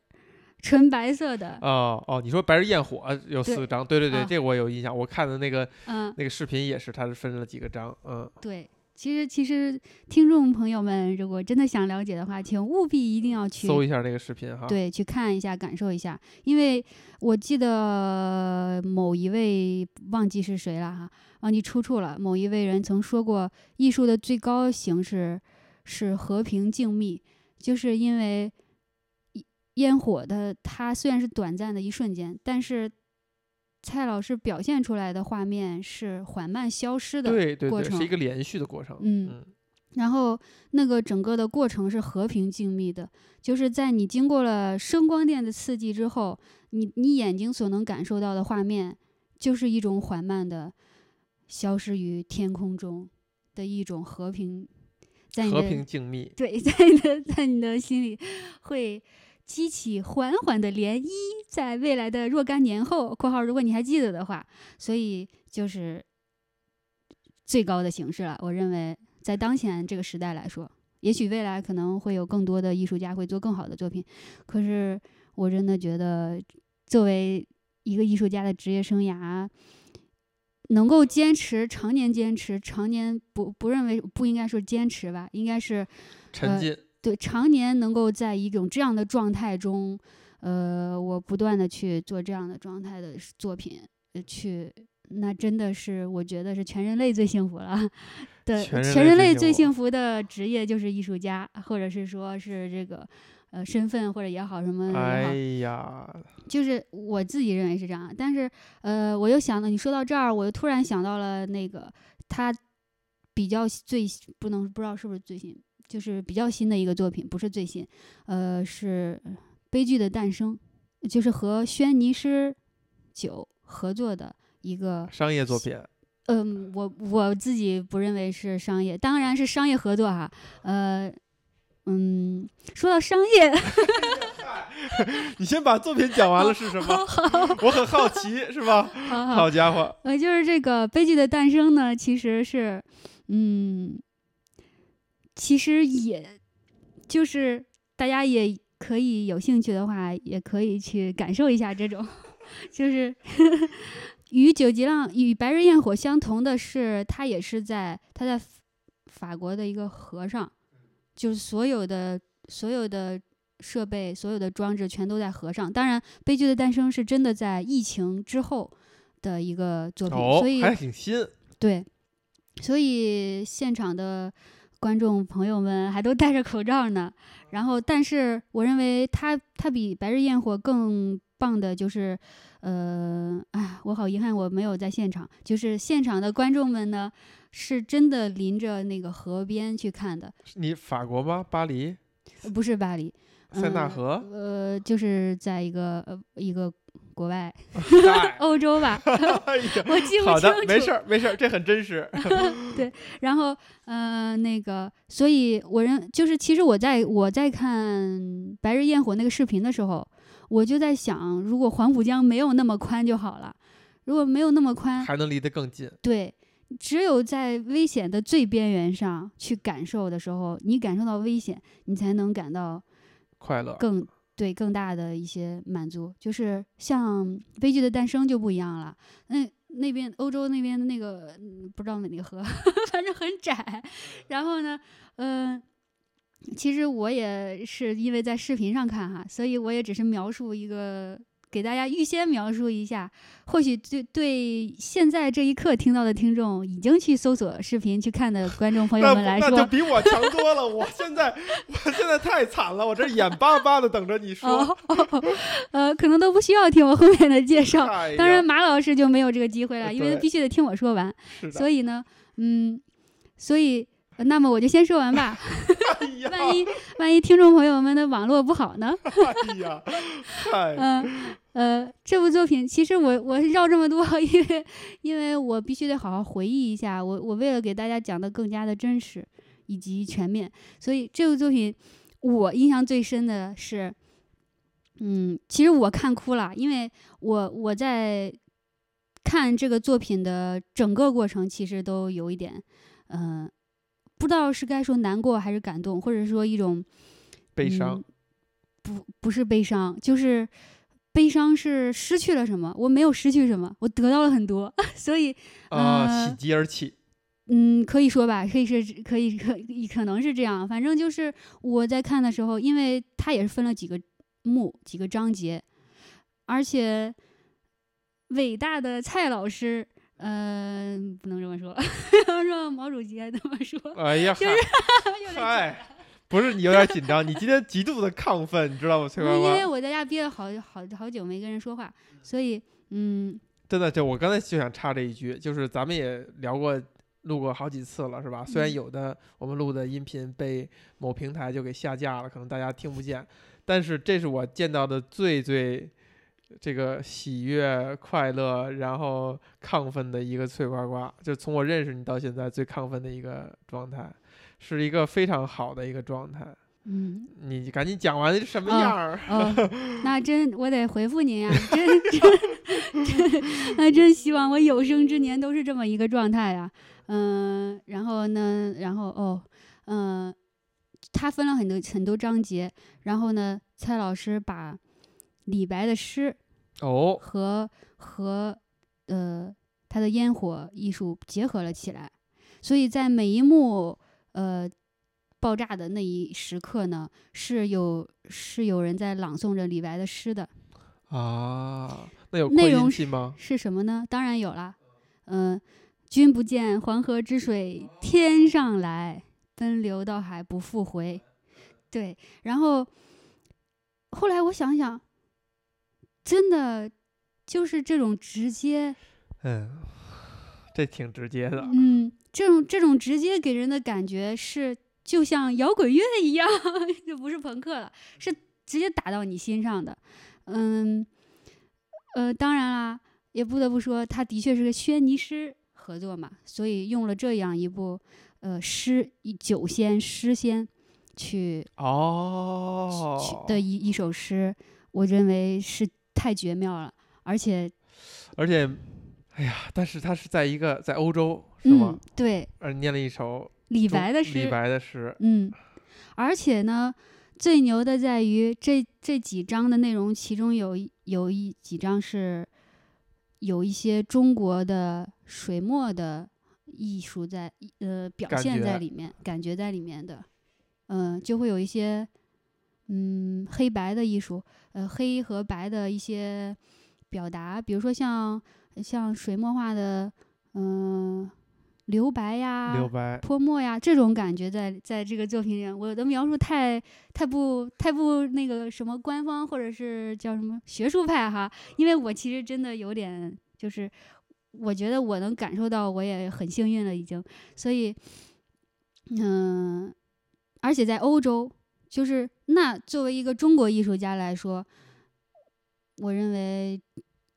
纯白色的。哦哦，你说白日焰火有四个章？对对对，这我有印象。我看的那个嗯那个视频也是，它是分了几个章。嗯，对。其实，其实听众朋友们，如果真的想了解的话，请务必一定要去搜一下那个视频哈。对，去看一下，感受一下。因为我记得某一位忘记是谁了哈，忘记出处了。某一位人曾说过，艺术的最高形式是和平静谧，就是因为烟火的它虽然是短暂的一瞬间，但是。蔡老师表现出来的画面是缓慢消失的过程，是一个连续的过程。嗯，然后那个整个的过程是和平静谧的，就是在你经过了声光电的刺激之后，你你眼睛所能感受到的画面，就是一种缓慢的消失于天空中，的一种和平，在你和的平静谧，对，在你的在你的心里会激起缓缓的涟漪，在未来的若干年后（括号如果你还记得的话），所以就是最高的形式了。我认为，在当前这个时代来说，也许未来可能会有更多的艺术家会做更好的作品，可是我真的觉得，作为一个艺术家的职业生涯。能够坚持，常年坚持，常年不不认为不应该说坚持吧，应该是沉浸。对，常年能够在一种这样的状态中，呃，我不断的去做这样的状态的作品，呃，去，那真的是我觉得是全人类最幸福了对，全人类最幸福的职业就是艺术家，或者是说是这个。呃，身份或者也好，什么也好，哎呀，就是我自己认为是这样。但是，呃，我又想到你说到这儿，我又突然想到了那个他比较最不能不知道是不是最新，就是比较新的一个作品，不是最新，呃，是《悲剧的诞生》，就是和轩尼诗酒合作的一个商业作品。嗯，我我自己不认为是商业，当然是商业合作哈。呃，嗯，说到商业，你先把作品讲完了是什么？我很好奇，是吧？好好好家伙，呃，就是这个悲剧的诞生呢，其实是，嗯，其实也就是大家也可以有兴趣的话，也可以去感受一下这种，就是与九级浪与白日焰火相同的是，它也是在它在法国的一个河上，就是所有的所有的设备、所有的装置全都在河上。当然，悲剧的诞生是真的在疫情之后的一个作品，哦所以，还挺新。对，所以现场的观众朋友们还都戴着口罩呢。然后，但是我认为它它比《白日焰火》更棒的就是，呃，哎，我好遗憾我没有在现场。就是现场的观众们呢，是真的临着那个河边去看的，你法国吗？巴黎、呃不是巴黎。塞纳嗯河？呃，就是在一个呃一个国外 欧洲吧，哎呀，我记不清楚。的，没事儿，没事儿，这很真实。对然后，呃，那个，所以我认就是，其实我在我在看《白日焰火》那个视频的时候，我就在想，如果黄浦江没有那么宽就好了。如果没有那么宽，还能离得更近。对，只有在危险的最边缘上去感受的时候，你感受到危险，你才能感到快乐，更对更大的一些满足。就是像悲剧的诞生就不一样了，那那边欧洲那边的那个不知道哪个河，反正很窄。然后呢，嗯、其实我也是因为在视频上看哈，所以我也只是描述一个。给大家预先描述一下，或许对对现在这一刻听到的听众，已经去搜索视频去看的观众朋友们来说，那就比我强多了。我现在，我现在太惨了，我这眼巴巴的等着你说。哦，呃，可能都不需要听我后面的介绍。哎当然，马老师就没有这个机会了，因为他必须得听我说完。所以呢，嗯，所以、呃那么我就先说完吧。哎，万一万一听众朋友们的网络不好呢？哎呀，太嗯呃这部作品其实我我绕这么多，因为因为我必须得好好回忆一下。我我为了给大家讲的更加的真实以及全面，所以这部作品我印象最深的是，嗯，其实我看哭了，因为我我在看这个作品的整个过程，其实都有一点，嗯、不知道是该说难过还是感动，或者说一种悲伤嗯。不不是悲伤，就是悲伤是失去了什么，我没有失去什么，我得到了很多，所以啊，呃喜极而泣。嗯，可以说吧，可以是可以可以可能是这样，反正就是我在看的时候，因为它也是分了几个幕几个章节，而且伟大的蔡老师。呃，不能这么说，让毛主席还这么说，哎呀，就是嗨 有点嗨，不是你有点紧张，你今天极度的亢奋，你知道吗，崔因妈因？为我在家憋了好好好久没跟人说话，所以嗯，真的，就我刚才就想插这一句，就是咱们也聊过。录过好几次了，是吧？虽然嗯有的我们录的音频被某平台就给下架了，可能大家听不见，但是这是我见到的最最这个喜悦、快乐，然后亢奋的一个脆瓜瓜，就从我认识你到现在最亢奋的一个状态，是一个非常好的一个状态。嗯，你赶紧讲完这什么哦样儿？哦，那真我得回复您呀，真真真，那真希望我有生之年都是这么一个状态啊。嗯，然后呢，然后哦，嗯，他分了很多很多章节，然后呢，蔡老师把李白的诗哦，和和呃他的烟火艺术结合了起来，所以在每一幕呃爆炸的那一时刻呢，是有是有人在朗诵着李白的诗的，啊，那有内容吗？是什么呢？当然有啦，嗯、君不见黄河之水天上来，奔流到海不复回。对，然后后来我想想，真的就是这种直接，嗯，这挺直接的。嗯，这种这种直接给人的感觉是就像摇滚乐一样，就不是朋克了，是直接打到你心上的。嗯，呃，当然啦，也不得不说，他的确是个轩尼诗合作嘛，所以用了这样一部呃诗一酒仙诗仙去去哦，的一一首诗，我认为是太绝妙了，而且而且，哎呀，但是他是在一个在欧洲是吗嗯？，对而念了一首李白的诗，李白的诗，嗯，而且呢，最牛的在于这这几章的内容，其中有一有一几章是有一些中国的水墨的艺术在呃表现在里面，感觉在里面的，嗯、就会有一些嗯黑白的艺术，呃黑和白的一些表达，比如说像像水墨画的嗯、留白呀，留白，泼墨呀，这种感觉在在这个作品里，我的描述太太不太不那个什么官方或者是叫什么学术派哈，因为我其实真的有点就是，我觉得我能感受到，我也很幸运了已经，所以，嗯、而且在欧洲，就是那作为一个中国艺术家来说，我认为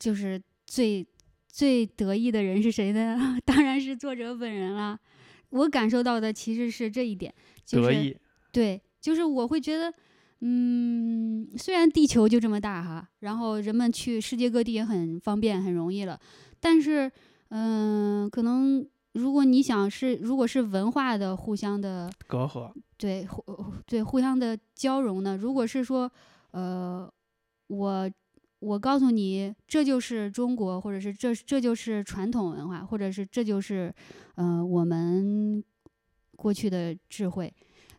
就是最最得意的人是谁呢？当然是作者本人啦。我感受到的其实是这一点，就是得意，对，就是我会觉得，嗯，虽然地球就这么大哈，然后人们去世界各地也很方便、很容易了，但是，嗯、可能如果你想是，如果是文化的互相的隔阂，对互对互相的交融呢，如果是说，呃，我我告诉你，这就是中国，或者是这这就是传统文化，或者是这就是呃我们过去的智慧，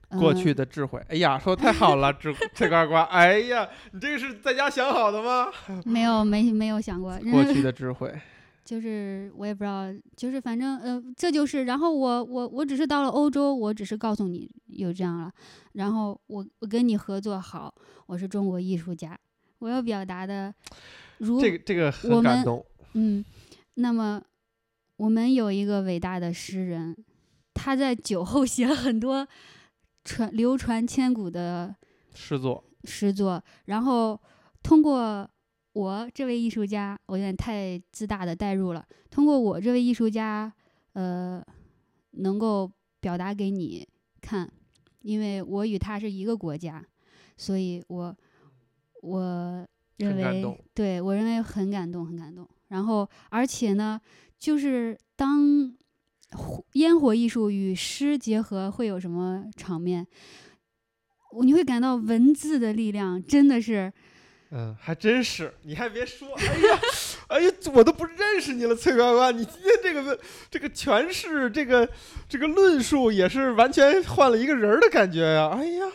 过去呃的智慧。哎呀，说太好了，智脆瓜瓜。哎呀，你这个是在家想好的吗？没有没没有想过，过去的 智慧，就是我也不知道，就是反正呃，这就是，然后我我我只是到了欧洲，我只是告诉你有这样了，然后我我跟你合作好，我是中国艺术家，我要表达的，如这个这个我很感们动。嗯，那么我们有一个伟大的诗人，他在酒后写了很多传流传千古的诗作，诗作，然后通过我这位艺术家，我有点太自大的代入了。通过我这位艺术家，呃，能够表达给你看，因为我与他是一个国家，所以我我认为对我认为很感动，很感动。然后，而且呢，就是当火烟火艺术与诗结合，会有什么场面？我你会感到文字的力量真的是，嗯，还真是。你还别说，哎呀，哎呀，我都不认识你了，翠瓜瓜。你今天这个这个诠释，这个这个论述，也是完全换了一个人儿的感觉呀。哎呀，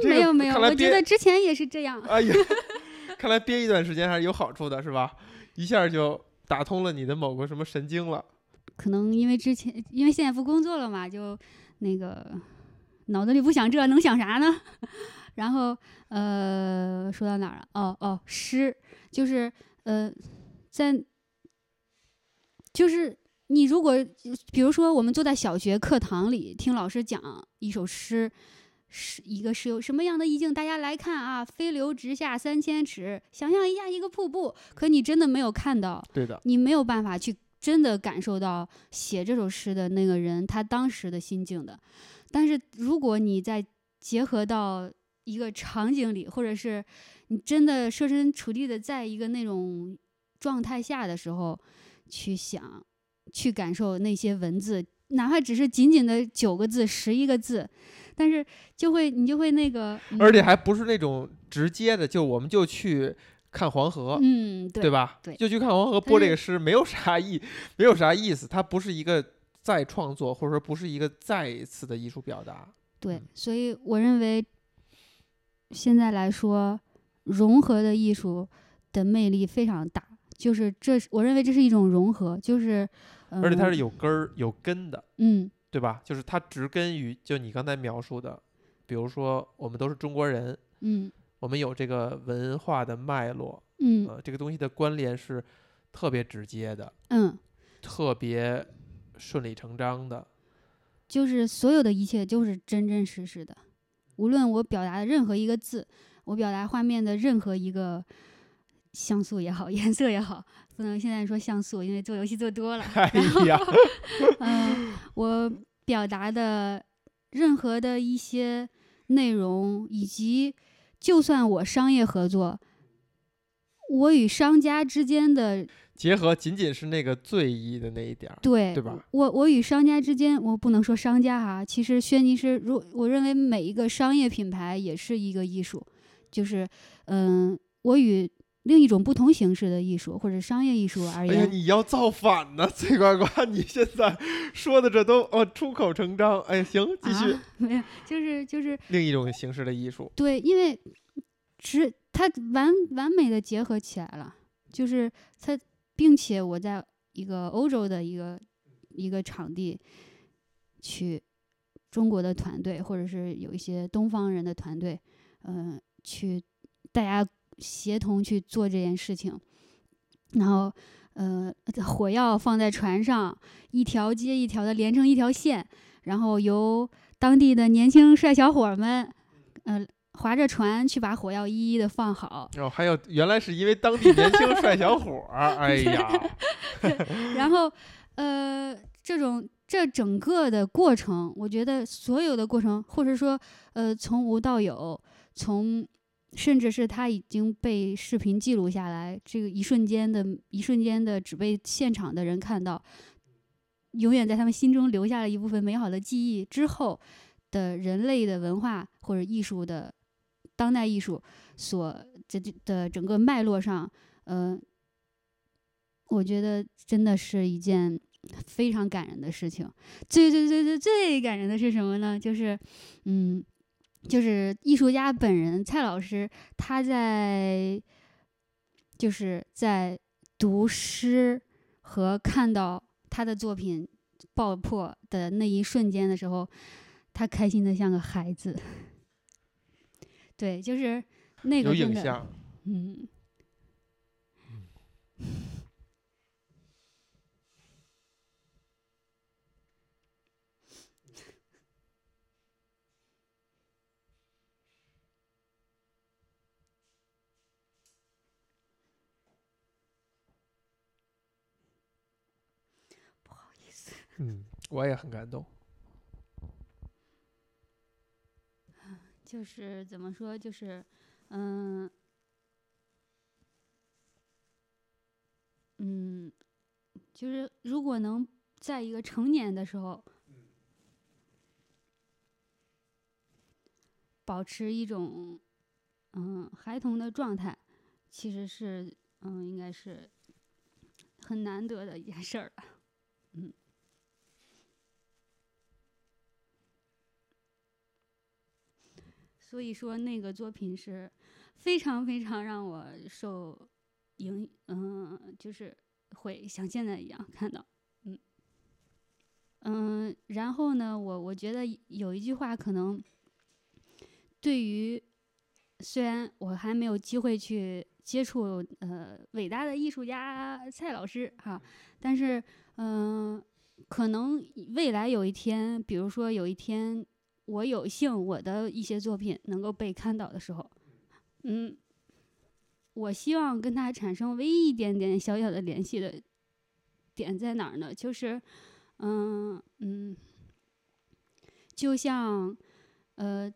这个没有没有，我觉得之前也是这样。哎呀，看来憋一段时间还是有好处的，是吧？一下就打通了你的某个什么神经了。可能因为之前因为现在不工作了嘛，就那个脑子里不想这，能想啥呢？然后呃，说到哪儿了？哦哦，诗就是呃，在就是你如果比如说我们坐在小学课堂里听老师讲一首诗，是一个是有什么样的意境？大家来看啊，飞流直下三千尺，想象一下一个瀑布，可你真的没有看到，对的，你没有办法去真的感受到写这首诗的那个人他当时的心境的。但是如果你再结合到一个场景里，或者是你真的设身处地的在一个那种状态下的时候，去想，去感受那些文字，哪怕只是仅仅的九个字、十一个字，但是就会你就会那个，而且还不是那种直接的，就我们就去看黄河，嗯，对吧？对就去看黄河播这个诗，没有啥意，没有啥意思，它不是一个再创作，或者说不是一个再一次的艺术表达。对嗯，所以我认为现在来说，融合的艺术的魅力非常大。就是这是，我认为这是一种融合，就是，嗯、而且它是有根儿、有根的，嗯对吧？就是它植根于就你刚才描述的，比如说我们都是中国人，嗯我们有这个文化的脉络，嗯呃，这个东西的关联是特别直接的，嗯，特别顺理成章的。就是所有的一切就是真真实实的，无论我表达的任何一个字，我表达画面的任何一个像素也好，颜色也好，不能现在说像素，因为做游戏做多了。然后，嗯，我表达的任何的一些内容，以及就算我商业合作，我与商家之间的结合仅仅是那个醉意的那一点儿，对对吧？我我与商家之间，我不能说商家哈，其实轩尼诗，如我认为每一个商业品牌也是一个艺术，就是嗯，我与另一种不同形式的艺术或者商业艺术而哎呀，你要造反呢，崔呱呱！你现在说的这都哦出口成章。哎，行，继续。啊、没有，就是就是另一种形式的艺术，对，因为只它完完美的结合起来了，就是它，并且我在一个欧洲的一个一个场地去中国的团队，或者是有一些东方人的团队，嗯、去大家协同去做这件事情，然后呃，火药放在船上，一条接一条的连成一条线，然后由当地的年轻帅小伙们，呃，划着船去把火药一一的放好，哦，还有原来是因为当地年轻帅小伙儿，哎呀，然后呃，这种这整个的过程，我觉得所有的过程，或者说呃，从无到有，从甚至是他已经被视频记录下来，这个一瞬间的一瞬间的只被现场的人看到，永远在他们心中留下了一部分美好的记忆之后的人类的文化或者艺术的当代艺术所这这的整个脉络上，呃，我觉得真的是一件非常感人的事情。最最最最最感人的是什么呢？就是，嗯，就是艺术家本人蔡老师，他在就是在读诗和看到他的作品爆破的那一瞬间的时候，他开心的像个孩子。对，就是那个真的，影像，嗯。不好意思，嗯，我也很感动。就是怎么说，就是，嗯，嗯，就是如果能在一个成年的时候，保持一种嗯孩童的状态，其实是嗯应该是很难得的一件事儿了。嗯。所以说，那个作品是非常非常让我受影，嗯、就是会像现在一样看到，嗯嗯，然后呢，我我觉得有一句话可能对于虽然我还没有机会去接触呃伟大的艺术家蔡老师哈，但是嗯、可能未来有一天，比如说有一天。我有幸我的一些作品能够被看到的时候，嗯，我希望跟他产生唯一一点点小小的联系的点在哪儿呢？就是，嗯嗯，就像呃，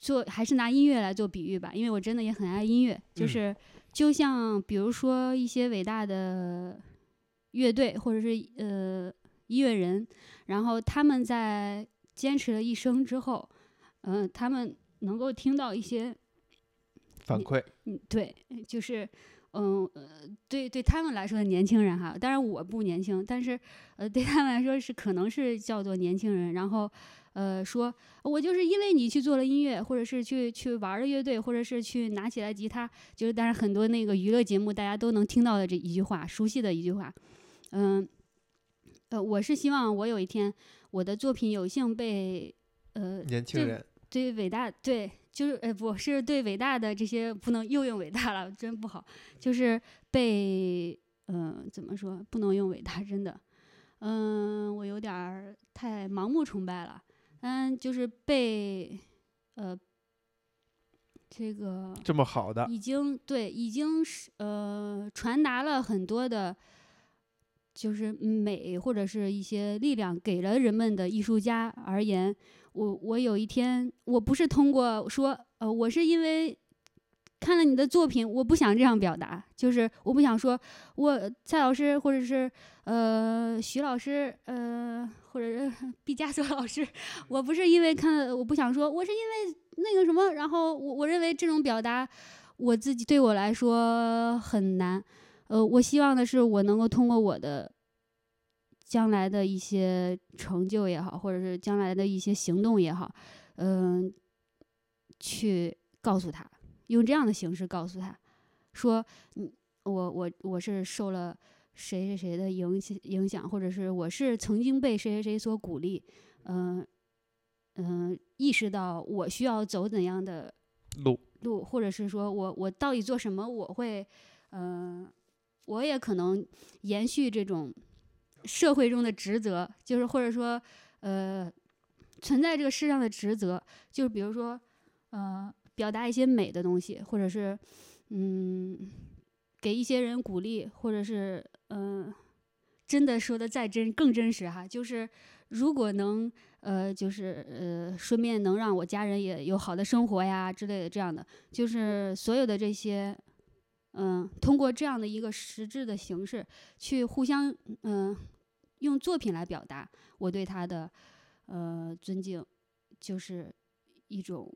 做还是拿音乐来做比喻吧，因为我真的也很爱音乐，就嗯。是就像比如说一些伟大的乐队或者是呃音乐人，然后他们在坚持了一生之后，嗯、他们能够听到一些反馈，嗯，对，就是，嗯呃，对对他们来说的年轻人哈，当然我不年轻，但是呃，对他们来说是可能是叫做年轻人，然后呃说，我就是因为你去做了音乐，或者是去去玩了乐队，或者是去拿起来吉他，就是当然很多那个娱乐节目大家都能听到的这一句话，熟悉的一句话，嗯，呃，我是希望我有一天我的作品有幸被呃这年轻人，对伟大，对，就是呃，不是对伟大的这些不能又用伟大了，真不好，就是被呃、怎么说，不能用伟大，真的，嗯、我有点儿太盲目崇拜了，嗯，就是被呃这个这么好的，已经对，已经是呃传达了很多的，就是美或者是一些力量给了人们的艺术家而言，我我有一天我不是通过说呃我是因为看了你的作品，我不想这样表达，就是我不想说我蔡老师或者是呃徐老师呃或者是毕加索老师，我不是因为看我不想说我是因为那个什么，然后我我认为这种表达我自己对我来说很难，呃，我希望的是我能够通过我的将来的一些成就也好，或者是将来的一些行动也好，嗯、去告诉他，用这样的形式告诉他，说，嗯，我我我是受了谁谁谁的影响影响，或者是我是曾经被谁谁谁所鼓励，嗯、嗯、意识到我需要走怎样的路，路，或者是说我我到底做什么，我会，嗯、我也可能延续这种社会中的职责，就是或者说，呃，存在这个世上的职责，就是比如说，呃，表达一些美的东西，或者是，嗯，给一些人鼓励，或者是，嗯、真的说的再真更真实哈，就是如果能。呃，就是呃，顺便能让我家人也有好的生活呀之类的，这样的，就是所有的这些，嗯、通过这样的一个实质的形式去互相，嗯、用作品来表达我对他的呃尊敬，就是一种，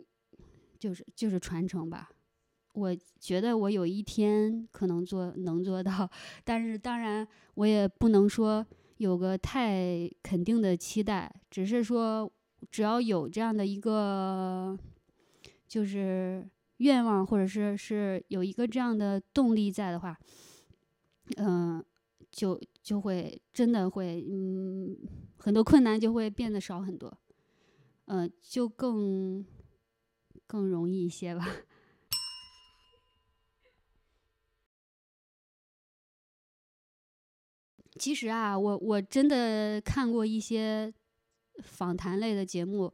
就是就是传承吧。我觉得我有一天可能做能做到，但是当然我也不能说有个太肯定的期待，只是说只要有这样的一个就是愿望，或者是是有一个这样的动力在的话，嗯、就就会真的会，嗯，很多困难就会变得少很多，嗯、就更更容易一些吧。其实啊，我我真的看过一些访谈类的节目，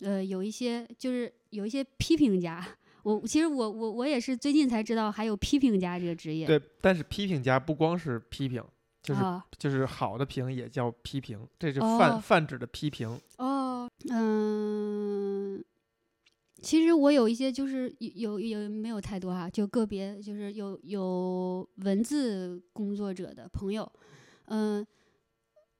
呃，有一些就是有一些批评家。我其实我我我也是最近才知道还有批评家这个职业。对，但是批评家不光是批评，就是、啊就是好的评也叫批评，这是泛、哦泛指的批评。哦，嗯，其实我有一些就是有有有没有太多哈，就个别就是有有文字工作者的朋友，嗯、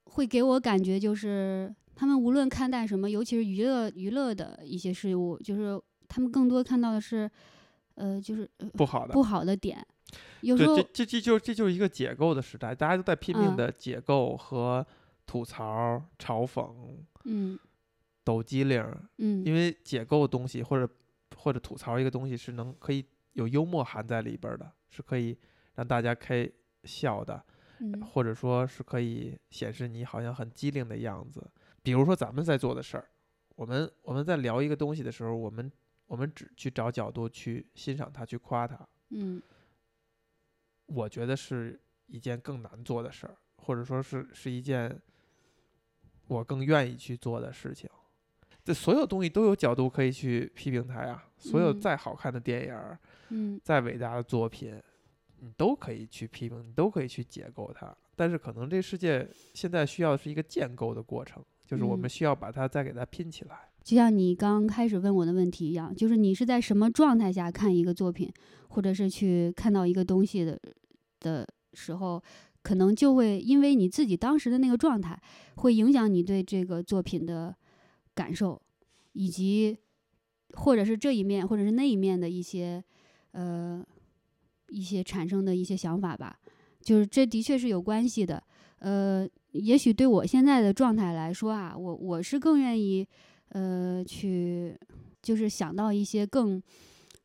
会给我感觉就是他们无论看待什么，尤其是娱乐娱乐的一些事物，就是他们更多看到的是，呃，就是呃不好的，不好的点，有时对，候这这这就这就是一个解构的时代，大家都在拼命嗯。的解构和吐槽、嘲讽、嗯。抖机灵儿，嗯。因为解构东西或者或者吐槽一个东西是能可以有幽默含在里边儿的，是可以让大家开笑的，嗯。或者说是可以显示你好像很机灵的样子。比如说咱们在做的事儿，我们我们在聊一个东西的时候，我们我们只去找角度去欣赏它，去夸它，嗯我觉得是一件更难做的事儿，或者说是是一件我更愿意去做的事情。这所有东西都有角度可以去批评它呀。所有嗯再好看的电影儿，嗯再伟大的作品，你都可以去批评，你都可以去解构它。但是可能这世界现在需要的是一个建构的过程，就是我们嗯需要把它再给它拼起来。就像你刚开始问我的问题一样，就是你是在什么状态下看一个作品，或者是去看到一个东西的的时候，可能就会因为你自己当时的那个状态，会影响你对这个作品的感受，以及或者是这一面，或者是那一面的一些呃一些产生的一些想法吧。就是这的确是有关系的。呃，也许对我现在的状态来说啊，我我是更愿意。呃，去就是想到一些更，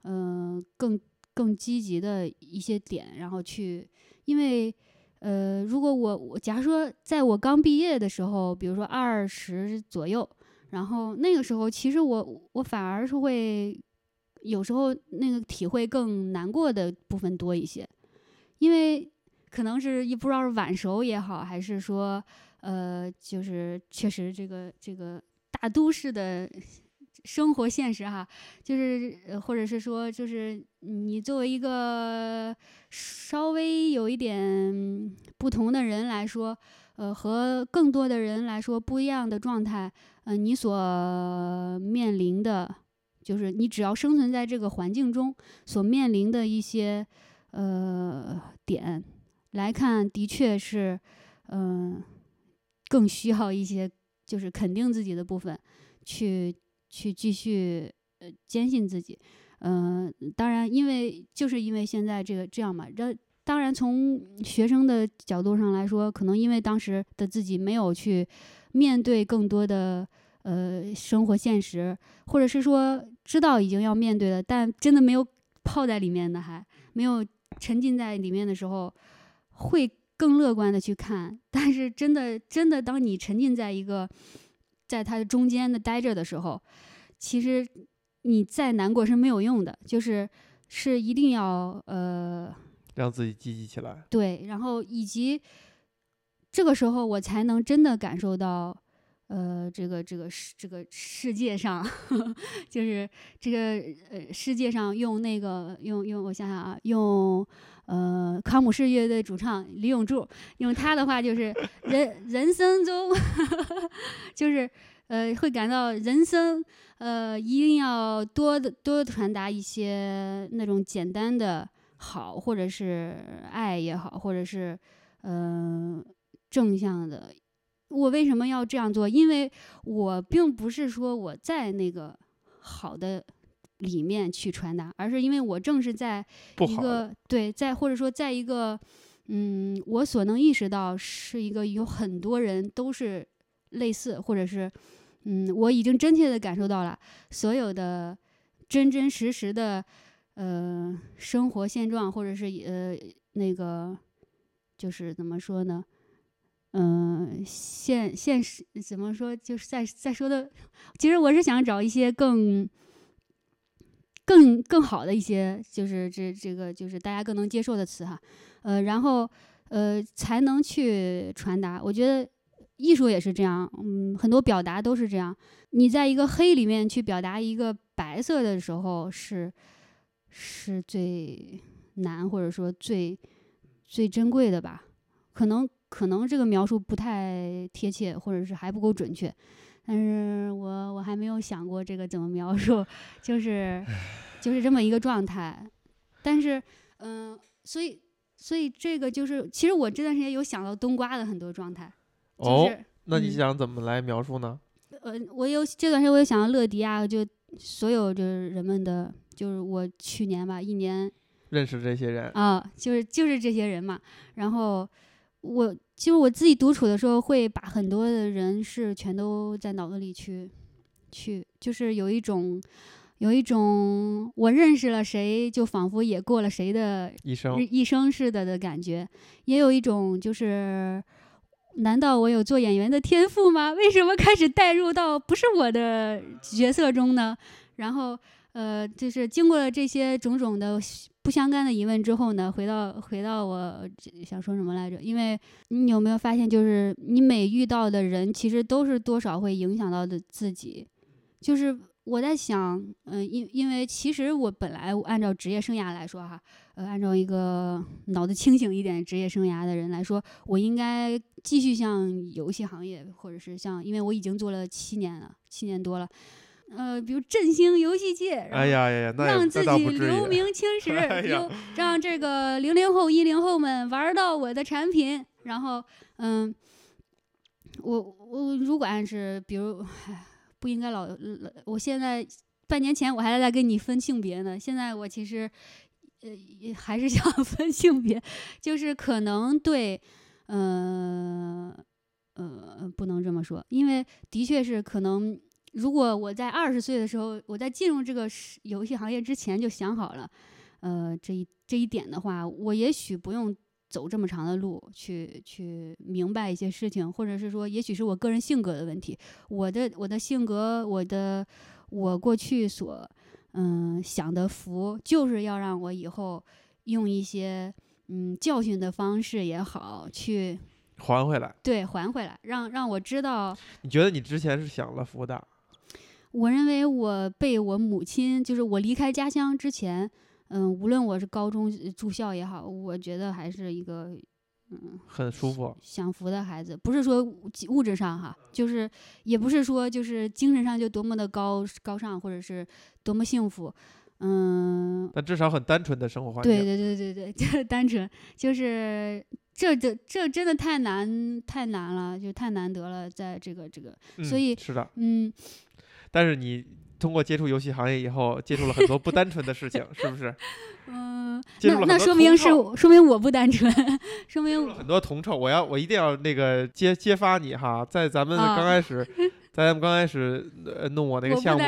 呃，更更积极的一些点，然后去，因为，呃，如果我我假如说在我刚毕业的时候，比如说二十左右，然后那个时候，其实我我反而是会有时候那个体会更难过的部分多一些，因为可能是也不知道是晚熟也好，还是说，呃，就是确实这个这个。都市的生活现实哈，就是呃或者是说，就是你作为一个稍微有一点不同的人来说，呃，和更多的人来说不一样的状态，呃，你所面临的，就是你只要生存在这个环境中所面临的一些呃点来看，的确是，嗯、更需要一些。就是肯定自己的部分，去去继续呃坚信自己，嗯、当然，因为就是因为现在这个这样嘛，这当然从学生的角度上来说，可能因为当时的自己没有去面对更多的呃生活现实，或者是说知道已经要面对了，但真的没有泡在里面的，还没有沉浸在里面的时候，会。更乐观的去看，但是真的，真的，当你沉浸在一个，在它的中间的待着的时候，其实你再难过是没有用的，就是是一定要呃让自己积极起来。对，然后以及这个时候我才能真的感受到，呃，这个这个世这个世界上，呵 呵就是这个呃世界上用那个用用我想想啊，用。呃，康姆士乐队主唱李永柱用他的话就是人人生中，就是呃会感到人生呃一定要多多传达一些那种简单的好，或者是爱也好，或者是呃正向的。我为什么要这样做？因为我并不是说我在那个好的。里面去传达，而是因为我正是在一个对，在或者说在一个，嗯，我所能意识到是一个有很多人都是类似，或者是，嗯，我已经真切的感受到了所有的真真实实的，呃，生活现状，或者是呃那个，就是怎么说呢？嗯、呃，现现实怎么说？就是在在说的，其实我是想找一些更。更更好的一些，就是这这个就是大家更能接受的词哈，呃，然后呃才能去传达。我觉得艺术也是这样，嗯，很多表达都是这样。你在一个黑里面去表达一个白色的时候，是是最难或者说最最珍贵的吧？可能可能这个描述不太贴切，或者是还不够准确。但是我我还没有想过这个怎么描述，就是就是这么一个状态。但是，嗯、呃，所以所以这个就是，其实我这段时间有想到冬瓜的很多状态。就是、哦，那你嗯想怎么来描述呢？呃，我有这段时间我有想到乐迪啊，就所有就是人们的，就是我去年吧，一年认识这些人啊，就是就是这些人嘛。然后我其实我自己独处的时候，会把很多的人事全都在脑子里去去，就是有一种有一种我认识了谁，就仿佛也过了谁的一生一生似的的感觉，也有一种就是。难道我有做演员的天赋吗？为什么开始带入到不是我的角色中呢？然后，呃，就是经过了这些种种的不相干的疑问之后呢，回到回到我想说什么来着？因为你有没有发现，就是你每遇到的人，其实都是多少会影响到的自己，就是我在想，嗯、因因为其实我本来按照职业生涯来说哈，呃，按照一个脑子清醒一点职业生涯的人来说，我应该继续向游戏行业，或者是像，因为我已经做了七年了，七年多了，呃，比如振兴游戏界，哎呀呀让自己留。名青史，哎呀有让这个零零后、一零后们玩到我的产品。然后，嗯，我我如果按是，比如，唉不应该老，老我现在半年前我还在跟你分性别呢，现在我其实，呃，也还是想 分性别，就是可能对，呃。呃，不能这么说，因为的确是可能如果我在二十岁的时候，我在进入这个游戏行业之前就想好了，呃，这一这一点的话，我也许不用走这么长的路去去明白一些事情，或者是说，也许是我个人性格的问题，我的我的性格，我的我过去所嗯享的福，就是要让我以后用一些嗯教训的方式也好，去还回来。对还回来，让让我知道。你觉得你之前是享了福的？我认为我被我母亲，就是我离开家乡之前，嗯，无论我是高中呃住校也好，我觉得还是一个嗯很舒服。享福的孩子，不是说物物质上哈，就是也不是说就是精神上就多么的高高尚，或者是多么幸福，嗯，但至少很单纯的生活环境。对对对对对，就是单纯，就是这这这真的太难太难了，就太难得了，在这个这个，嗯所以是的。嗯，但是你通过接触游戏行业以后，接触了很多不单纯的事情，是不是？嗯，接触了那那说明是说明我不单纯，说明很多铜臭，我要我一定要那个揭揭发你哈，在咱们啊刚开始，在咱们刚开始呃弄我那个项目。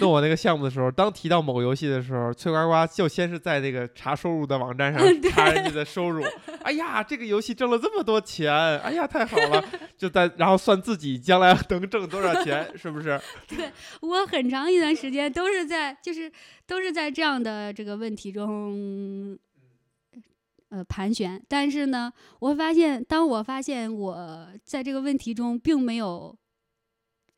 弄我那个项目的时候，当提到某个游戏的时候，翠呱呱就先是在那个查收入的网站上查人家的收入。哎呀，这个游戏挣了这么多钱，哎呀，太好了！就在然后算自己将来能挣多少钱，是不是？对我很长一段时间都是在，就是都是在这样的这个问题中，呃盘旋。但是呢，我发现，当我发现我在这个问题中并没有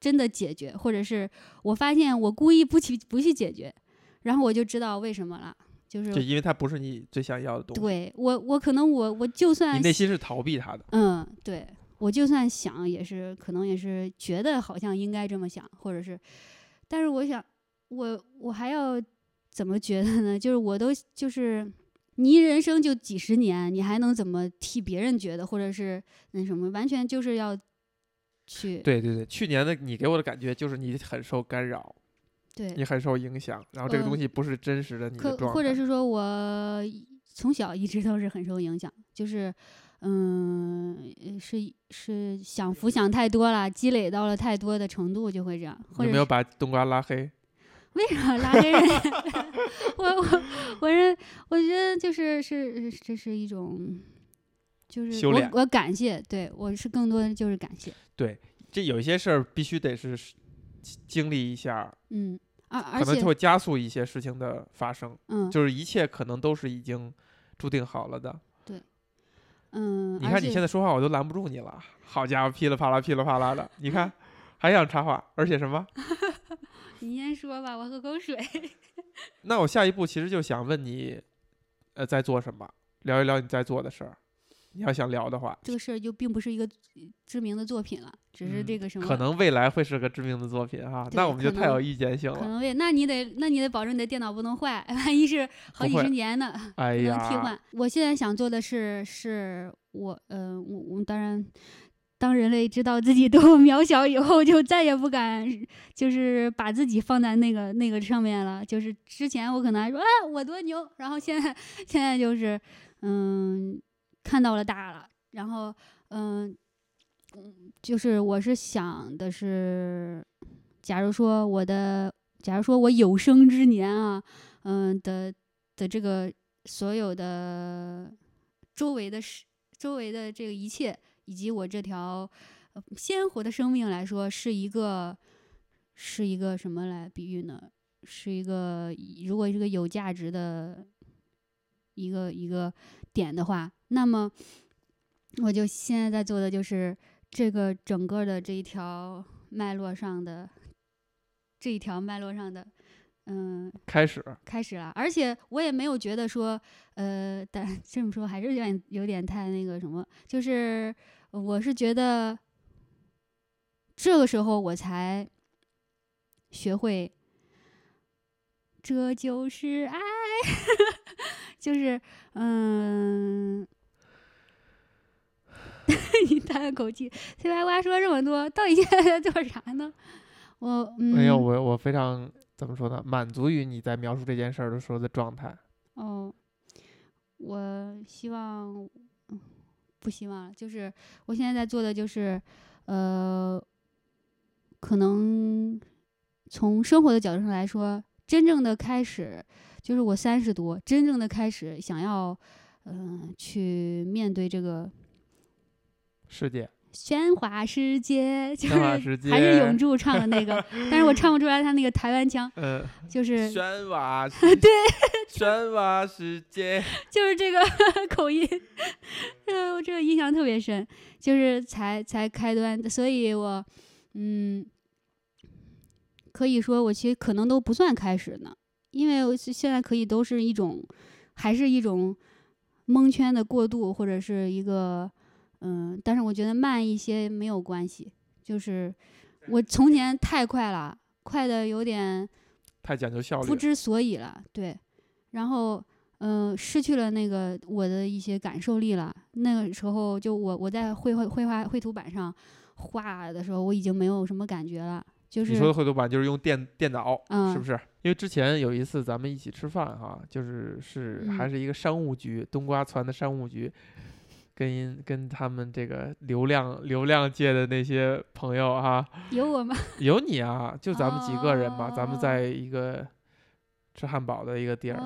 真的解决，或者是我发现我故意不去不去解决，然后我就知道为什么了。就是就因为它不是你最想要的东西，对我，我可能我我就算你内心是逃避它的。嗯，对我就算想也是，可能也是觉得好像应该这么想，或者是，但是我想，我我还要怎么觉得呢？就是我都就是你一人生就几十年，你还能怎么替别人觉得，或者是那什么？完全就是要去对对对，去年的你给我的感觉就是你很受干扰，对你很受影响，然后这个东嗯西不是真实的你的可状态。或者是说我从小一直都是很受影响，就是嗯是是享福享太多了，积累到了太多的程度就会这样，或者有没有把冬瓜拉黑？为啥拉黑人？我我我是我觉得就是是这是一种。就是我我感谢，对我是更多的就是感谢，对，这有一些事儿必须得是经历一下，嗯，而而且可能就会加速一些事情的发生，嗯就是一切可能都是已经注定好了的。对嗯，你看你现在说话，我都拦不住你了。好家伙，噼里啪啦，噼里啪啦的，你看还想插话，而且什么？你先说吧，我喝口水。那我下一步其实就想问你，呃，在做什么？聊一聊你在做的事儿。你要想聊的话，这个事儿就并不是一个呃知名的作品了，只是嗯这个什么，可能未来会是个知名的作品哈，对那我们就太有预见性了。可能为那你得那你得保证你的电脑不能坏，万一是好几十年呢，哎不能替，换。我现在想做的是，是我呃，我我当然。当人类知道自己多么 渺小以后，就再也不敢，就是把自己放在那个那个上面了。就是之前我可能还说，哎，我多牛，然后现在现在就是，嗯，看到了大了，然后嗯嗯，就是我是想的是，假如说我的，假如说我有生之年啊，嗯、的的这个所有的周围的事，周围的这个一切，以及我这条鲜活的生命来说，是一个是一个什么来比喻呢？是一个如果是个有价值的一个一个点的话，那么我就现在在做的就是这个整个的这一条脉络上的这一条脉络上的，嗯，开始，开始了。而且我也没有觉得说，呃，但 这么说还是有点有点太那个什么，就是我是觉得这个时候我才学会，这就是爱，就是嗯。你叹了口气，崔白瓜说这么多，到底现在在做啥呢？我没有，我我非常怎么说呢？满足于你在描述这件事儿的时候的状态。哦，我希望，不希望，就是我现在在做的就是，呃，可能从生活的角度上来说，真正的开始就是我三十多，真正的开始想要，嗯，去面对这个。世界，喧哗世界，就是还是永驻唱的那个，但是我唱不出来他那个台湾腔，嗯，就是喧哗，对，喧哗世界，就是这个 口音，呃，我这个印象特别深，就是才才开端，所以我，嗯，可以说我其实可能都不算开始呢，因为我现在可以都是一种，还是一种蒙圈的过渡，或者是一个。嗯，但是我觉得慢一些没有关系，就是我从前太快了，快的有点太讲究效率，不知所以了。对，然后嗯，失去了那个我的一些感受力了。那个时候就我我在绘绘绘画绘图板上画的时候，我已经没有什么感觉了。就是你说的绘图板就是用电电脑，是不是？因为之前有一次咱们一起吃饭哈，就是是还是一个商务局，冬瓜攒的商务局。跟跟他们这个流量流量界的那些朋友哈，有我吗？有你啊，就咱们几个人吧。咱们在一个吃汉堡的一个地儿。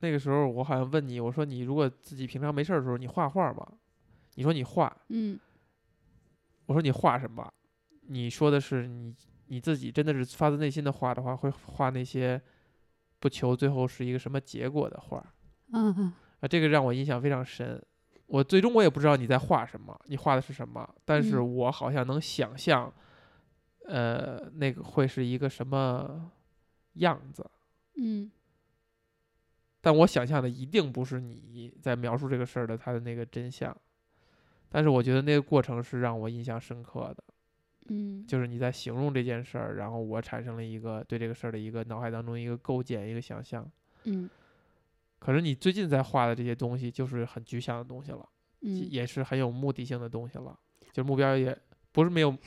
那个时候我好像问你，我说你如果自己平常没事儿的时候，你画画吗？你说你画。嗯。我说你画什么？你说的是你你自己真的是发自内心的画的话，会画那些不求最后是一个什么结果的画。嗯嗯。啊，这个让我印象非常深。我最终我也不知道你在画什么，你画的是什么，但是我好像能想象，呃，那个会是一个什么样子，嗯，但我想象的一定不是你在描述这个事儿的它的那个真相，但是我觉得那个过程是让我印象深刻的，嗯，就是你在形容这件事儿，然后我产生了一个对这个事儿的一个脑海当中一个构建，一个想象，嗯。可是你最近在画的这些东西，就是很具象的东西了，嗯，也是很有目的性的东西了。就是目标也不是没有没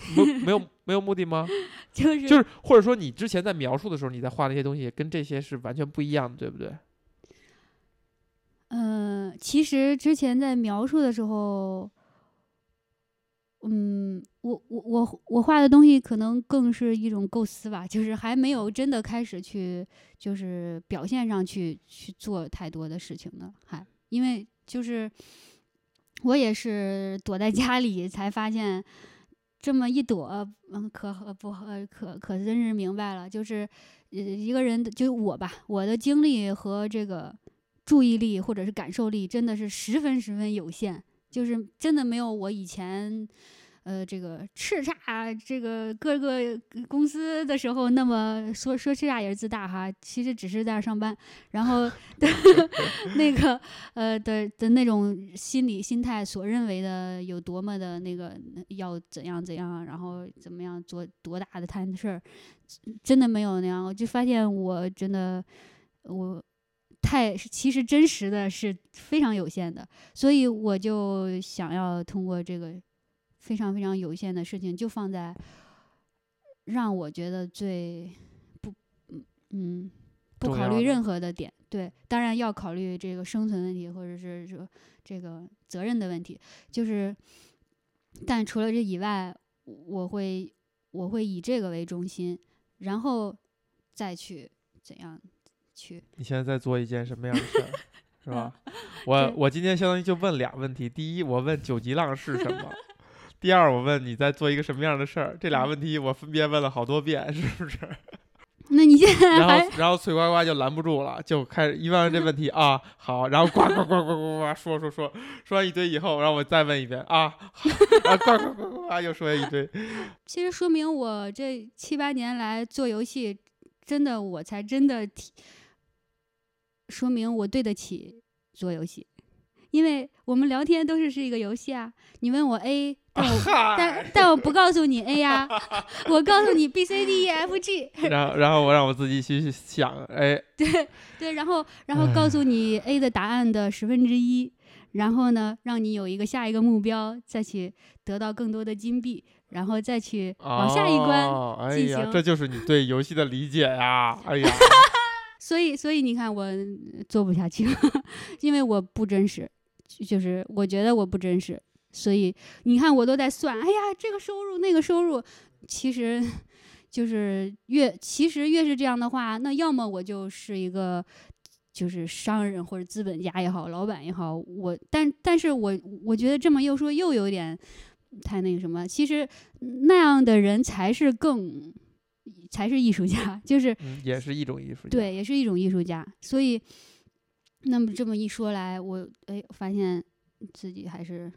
没有 没有目的吗？就是就是，或者说你之前在描述的时候，你在画那些东西，跟这些是完全不一样的，对不对？嗯，其实之前在描述的时候。嗯，我我我我画的东西可能更是一种构思吧，就是还没有真的开始去，就是表现上去去做太多的事情呢，还因为就是我也是躲在家里才发现，这么一躲，嗯，可不可可真是明白了，就是一个人的就我吧，我的精力和这个注意力或者是感受力真的是十分十分有限。就是真的没有我以前，呃，这个叱咤这个各个公司的时候那么说说叱咤也是自大哈，其实只是在那上班，然后 那个呃的的那种心理心态所认为的有多么的那个要怎样怎样，然后怎么样做多大的摊事儿，真的没有那样，我就发现我真的我。太其实真实的是非常有限的，所以我就想要通过这个非常非常有限的事情，就放在让我觉得最不嗯不考虑任何的点。对，当然要考虑这个生存问题，或者是说这个责任的问题。就是，但除了这以外，我会我会以这个为中心，然后再去怎样。你现在在做一件什么样的事儿，是吧？我我今天相当于就问俩问题：第一，我问九级浪是什么；第二，我问你在做一个什么样的事儿。这俩问题我分别问了好多遍，是不是？那你你现在然还后然后翠呱呱就拦不住了，就开始一问这问题啊，好，然后呱呱呱呱呱呱说说说说完一堆以后，然后我再问一遍啊，好，然后呱呱呱呱呱又说一堆，其实说明我这七八年来做游戏，真的我才真的体，说明我对得起做游戏，因为我们聊天都是是一个游戏啊。你问我 A，但我但，但我不告诉你 A 呀、我告诉你 B C D E F G，然后然后我让我自己去想，哎，对对，然后然后告诉你 A 的答案的十分之一，然后呢，让你有一个下一个目标，再去得到更多的金币，然后再去往下一关。哦哎呀，进行这就是你对游戏的理解呀，哎呀，所以，所以你看，我做不下去，因为我不真实，就是我觉得我不真实，所以你看，我都在算，哎呀，这个收入那个收入，其实就是越其实越是这样的话，那要么我就是一个就是商人或者资本家也好，老板也好，我但但是我我觉得这么又说又有点太那个什么，其实那样的人才是更才是艺术家，就是嗯，也是一种艺术家，对，也是一种艺术家。所以，那么这么一说来，我哎发现自己还是，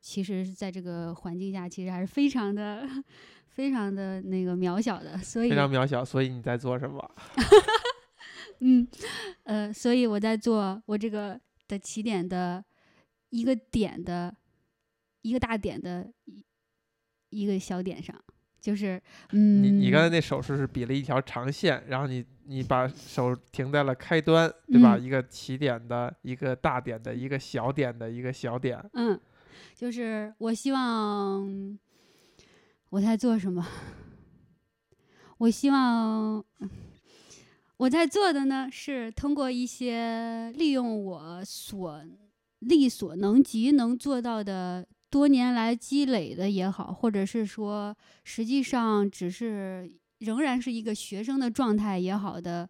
其实是在这个环境下，其实还是非常的、非常的那个渺小的。所以非，常渺小，所以你在做什么？嗯，呃，所以我在做我这个的起点的一个点的一个大点的一一个小点上，就是嗯，你你刚才那手势是比了一条长线，然后你你把手停在了开端，对吧？嗯一个起点的，一个大点的，一个小点的，一个小点。嗯，就是我希望我在做什么？我希望我在做的呢，是通过一些利用我所力所能及能做到的多年来积累的也好，或者是说实际上只是仍然是一个学生的状态也好的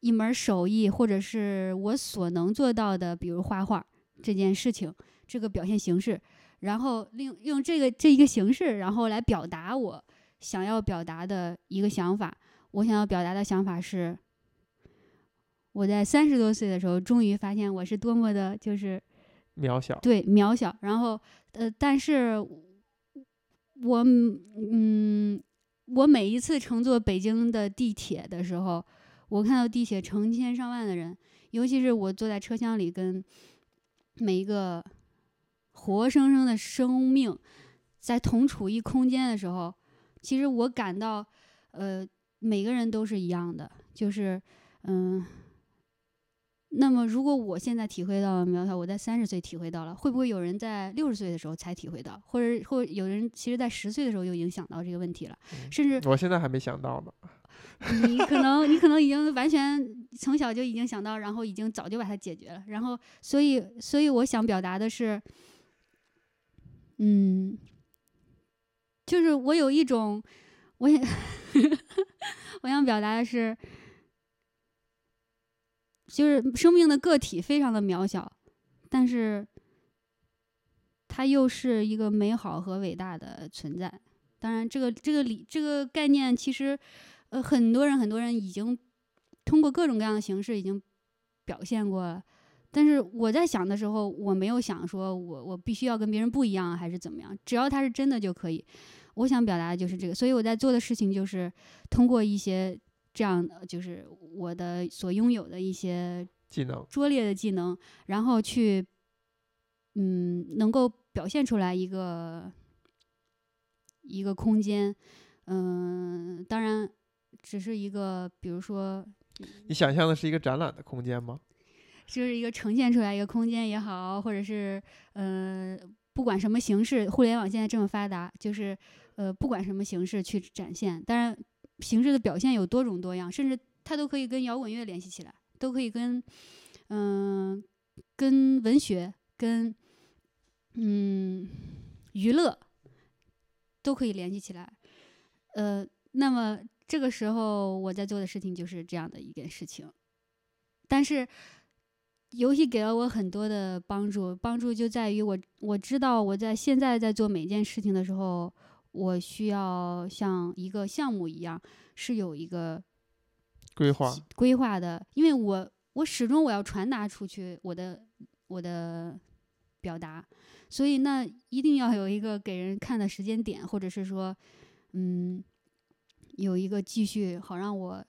一门手艺，或者是我所能做到的，比如画画这件事情。这个表现形式，然后利用这个这一个形式，然后来表达我想要表达的一个想法。我想要表达的想法是，我在三十多岁的时候，终于发现我是多么的，就是渺小，对渺小。然后呃，但是我嗯，我每一次乘坐北京的地铁的时候，我看到地铁成千上万的人，尤其是我坐在车厢里跟每一个活生生的生命在同处一空间的时候，其实我感到，呃，每个人都是一样的，就是，嗯。那么，如果我现在体会到了苗条，我在三十岁体会到了，会不会有人在六十岁的时候才体会到，或者或有人其实在十岁的时候就已经想到这个问题了，嗯甚至我现在还没想到呢。你可能你可能已经完全从小就已经想到，然后已经早就把它解决了。然后，所以所以我想表达的是，嗯，就是我有一种，我也 我想表达的是，就是生命的个体非常的渺小，但是它又是一个美好和伟大的存在。当然，这个这个理这个概念其实。呃，很多人很多人已经通过各种各样的形式已经表现过了，但是我在想的时候，我没有想说我我必须要跟别人不一样还是怎么样，只要它是真的就可以。我想表达的就是这个，所以我在做的事情就是通过一些这样的，就是我的所拥有的一些技能，拙劣的技能，然后去嗯，能够表现出来一个一个空间，嗯、当然。只是一个，比如说，你想象的是一个展览的空间吗？就是一个呈现出来一个空间也好，或者是呃，不管什么形式，互联网现在这么发达，就是呃，不管什么形式去展现。当然，形式的表现有多种多样，甚至它都可以跟摇滚乐联系起来，都可以跟嗯、跟文学、跟嗯娱乐都可以联系起来。呃，那么。这个时候我在做的事情就是这样的一件事情，但是游戏给了我很多的帮助，帮助就在于我我知道我在现在在做每件事情的时候，我需要像一个项目一样，是有一个规划规划的，因为我我始终我要传达出去我的我的表达，所以那一定要有一个给人看的时间点，或者是说，嗯，有一个继续好让我，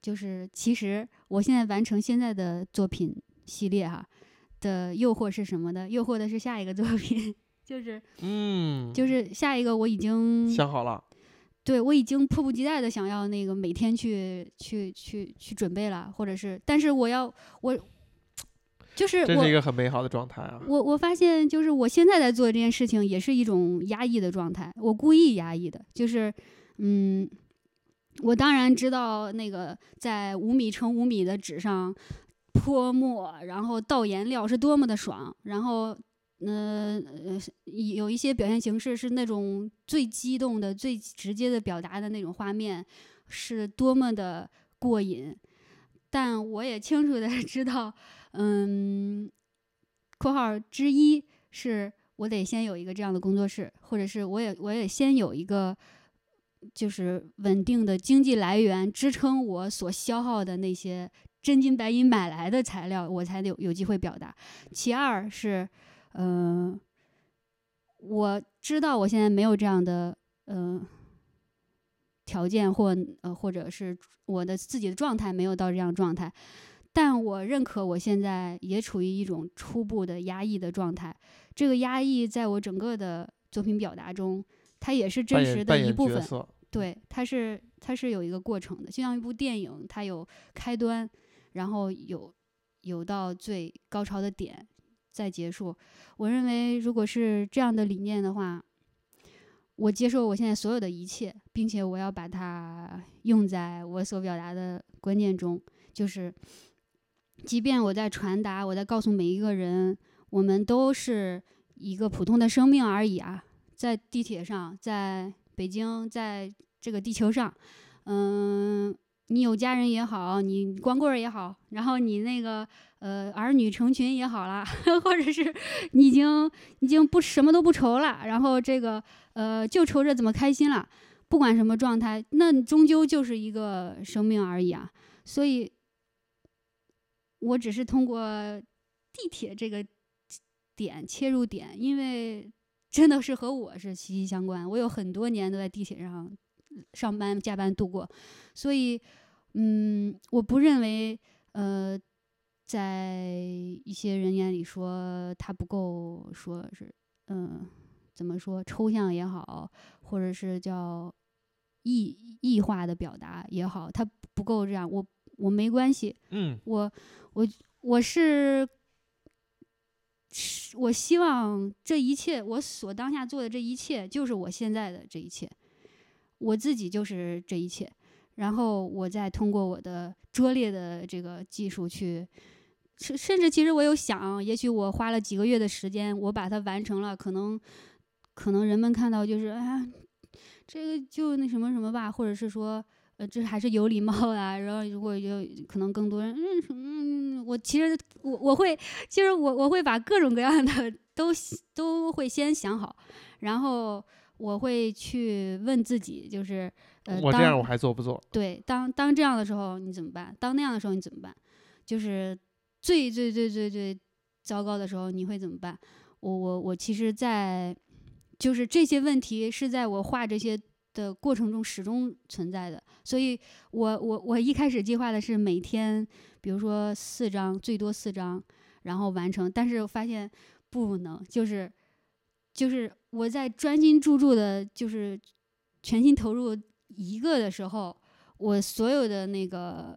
就是其实我现在完成现在的作品系列哈的诱惑是什么的？诱惑的是下一个作品，就是嗯，就是下一个我已经想好了，对我已经迫不及待的想要那个每天去去去去准备了，或者是，但是我要我就是我这是一个很美好的状态啊。我我发现就是我现在在做这件事情也是一种压抑的状态，我故意压抑的，就是嗯，我当然知道那个在五米乘五米的纸上泼墨，然后倒颜料是多么的爽，然后。呃呃，有一些表现形式是那种最激动的、最直接的表达的那种画面，是多么的过瘾。但我也清楚的 知道，嗯，括号之一是我得先有一个这样的工作室，或者是我也我也先有一个就是稳定的经济来源支撑我所消耗的那些真金白银买来的材料，我才有有机会表达。其二是。嗯，我知道我现在没有这样的嗯条件，或呃，或者是我的自己的状态没有到这样状态，但我认可我现在也处于一种初步的压抑的状态。这个压抑在我整个的作品表达中，它也是真实的一部分。对，它是它是有一个过程的，就像一部电影，它有开端，然后有有到最高潮的点。再结束，我认为如果是这样的理念的话，我接受我现在所有的一切，并且我要把它用在我所表达的观念中。就是，即便我在传达，我在告诉每一个人，我们都是一个普通的生命而已啊，在地铁上，在北京，在这个地球上，嗯。你有家人也好，你光棍儿也好，然后你那个呃儿女成群也好啦，或者是你已经已经不什么都不愁了，然后这个呃就愁着怎么开心了，不管什么状态，那终究就是一个生命而已啊。所以，我只是通过地铁这个点切入点，因为真的是和我是息息相关。我有很多年都在地铁上。上班加班度过，所以，嗯，我不认为，呃，在一些人眼里说他不够，说是，嗯，怎么说，抽象也好，或者是叫异异化的表达也好，他不够这样，我我没关系，嗯，我我我是，我希望这一切，我所当下做的这一切，就是我现在的这一切。我自己就是这一切，然后我再通过我的拙劣的这个技术去，甚甚至其实我有想，也许我花了几个月的时间，我把它完成了，可能可能人们看到就是啊，这个就那什么什么吧，或者是说呃这还是有礼貌啊，然后如果就可能更多人嗯，我其实我我会其实我我会把各种各样的都都会先想好，然后。我会去问自己，就是呃，我这样我还做不做？对，当当这样的时候你怎么办？当那样的时候你怎么办？就是最最最最最糟糕的时候你会怎么办？我我我其实，在就是这些问题是在我画这些的过程中始终存在的，所以我我我一开始计划的是每天，比如说四张，最多四张，然后完成，但是发现不能，就是。就是我在专心注注的，就是全心投入一个的时候，我所有的那个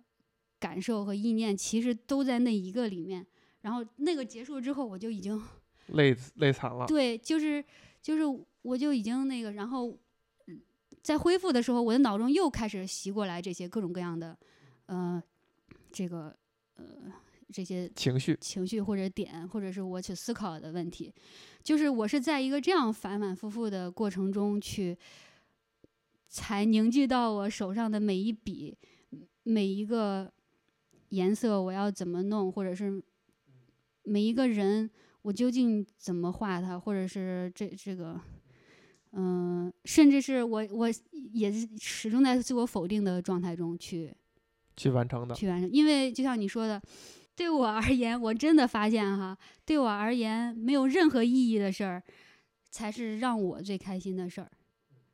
感受和意念，其实都在那一个里面。然后那个结束之后，我就已经 累累惨了。对，就是就是我就已经那个，然后在恢复的时候，我的脑中又开始袭过来这些各种各样的，呃，这个呃。这些情绪、情绪或者点，或者是我去思考的问题，就是我是在一个这样反反复复的过程中去，才凝聚到我手上的每一笔、每一个颜色，我要怎么弄，或者是每一个人，我究竟怎么画他，或者是这这个，嗯，甚至是我我也是始终在自我否定的状态中去。去完成的。去完成。因为就像你说的，对我而言，我真的发现哈，对我而言没有任何意义的事儿，才是让我最开心的事儿。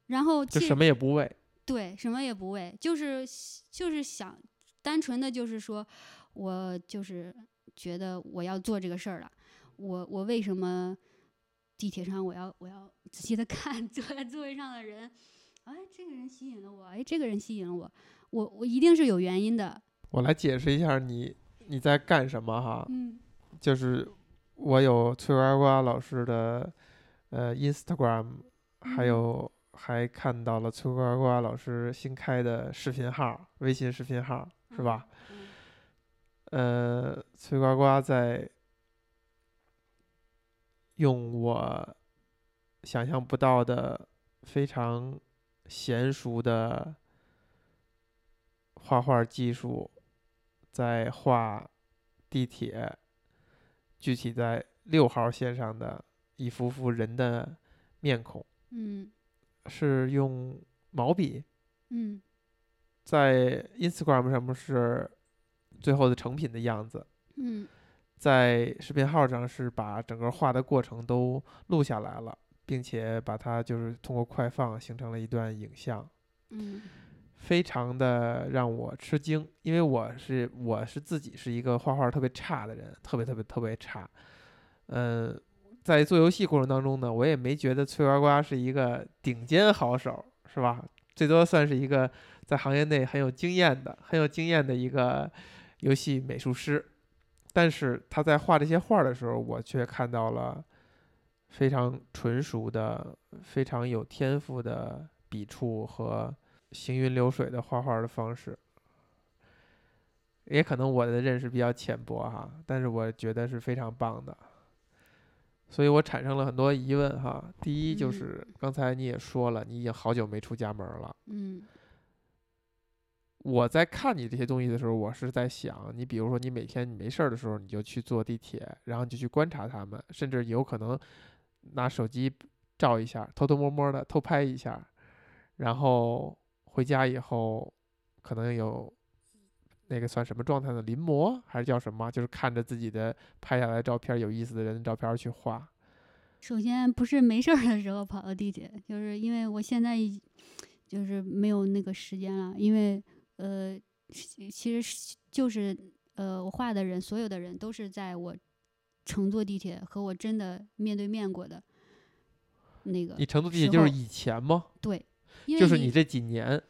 然后其就什么也不为。对，什么也不为，就是就是想，单纯的就是说，我就是觉得我要做这个事儿了。我我为什么地铁上我要我要仔细的 看坐在座位上的人？哎，这个人吸引了我，哎，这个人吸引了我，我我一定是有原因的。我来解释一下你你在干什么哈，嗯就是我有崔呱呱老师的呃 Instagram，还嗯有还看到了崔呱呱老师新开的视频号，微信视频号是吧？？嗯呃，崔呱呱在用我想象不到的非常娴熟的画画技术，在画地铁，具体在六号线上的一幅幅人的面孔，嗯是用毛笔，嗯在 Instagram 上面是最后的成品的样子。嗯在视频号上是把整个画的过程都录下来了，并且把它就是通过快放形成了一段影像，嗯非常的让我吃惊，因为我是我是自己是一个画画特别差的人，特别特别特别差。嗯，在做游戏过程当中呢，我也没觉得翠呱呱是一个顶尖好手，是吧？最多算是一个在行业内很有经验的、很有经验的一个游戏美术师。但是他在画这些画的时候，我却看到了非常纯熟的、非常有天赋的笔触和行云流水的画画的方式。也可能我的认识比较浅薄哈，但是我觉得是非常棒的。所以我产生了很多疑问哈。第一就嗯是刚才你也说了，你已经好久没出家门了。嗯我在看你这些东西的时候，我是在想，你比如说你每天你没事儿的时候，你就去坐地铁，然后你就去观察他们，甚至有可能拿手机照一下，偷偷摸摸的偷拍一下，然后回家以后可能有那个算什么状态呢？临摹还是叫什么？就是看着自己的拍下来照片，有意思的人的照片去画。首先不是没事儿的时候跑到地铁，就是因为我现在就是没有那个时间了，因为呃，其其实就是呃，我画的人，所有的人都是在我乘坐地铁和我真的面对面过的那个你乘坐地铁就是以前吗？对，就是你这几年，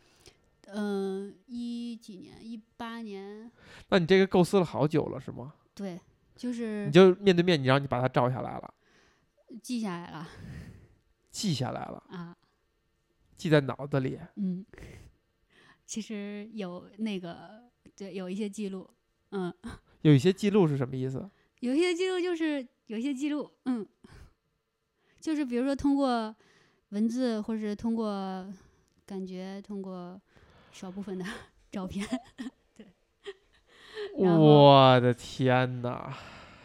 嗯一几年一八年那你这个构思了好久了是吗？对，就是你就面对面，你让你把它照下来了，记下来了记下来了，啊，记在脑子里。嗯，其实有那个对有一些记录，嗯。有一些记录是什么意思？有一些记录就是有一些记录，嗯，就是比如说通过文字，或是通过感觉，通过少部分的 照片，然后我的天哪！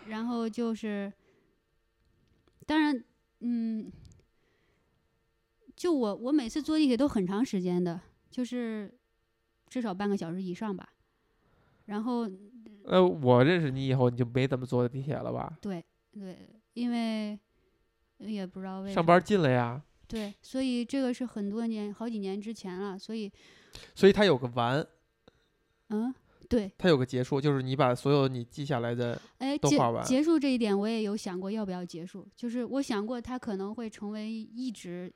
然后就是，当然，嗯，就我我每次坐地铁都很长时间的，就是至少半个小时以上吧。然后呃，我认识你以后，你就没怎么坐地铁了吧？对对，因为也不知道为什么上班近了呀，对，所以这个是很多年、好几年之前了，所以，所以它有个完，嗯，对，它有个结束，就是你把所有你记下来的，哎，结都画完结束这一点，我也有想过要不要结束，就是我想过它可能会成为一直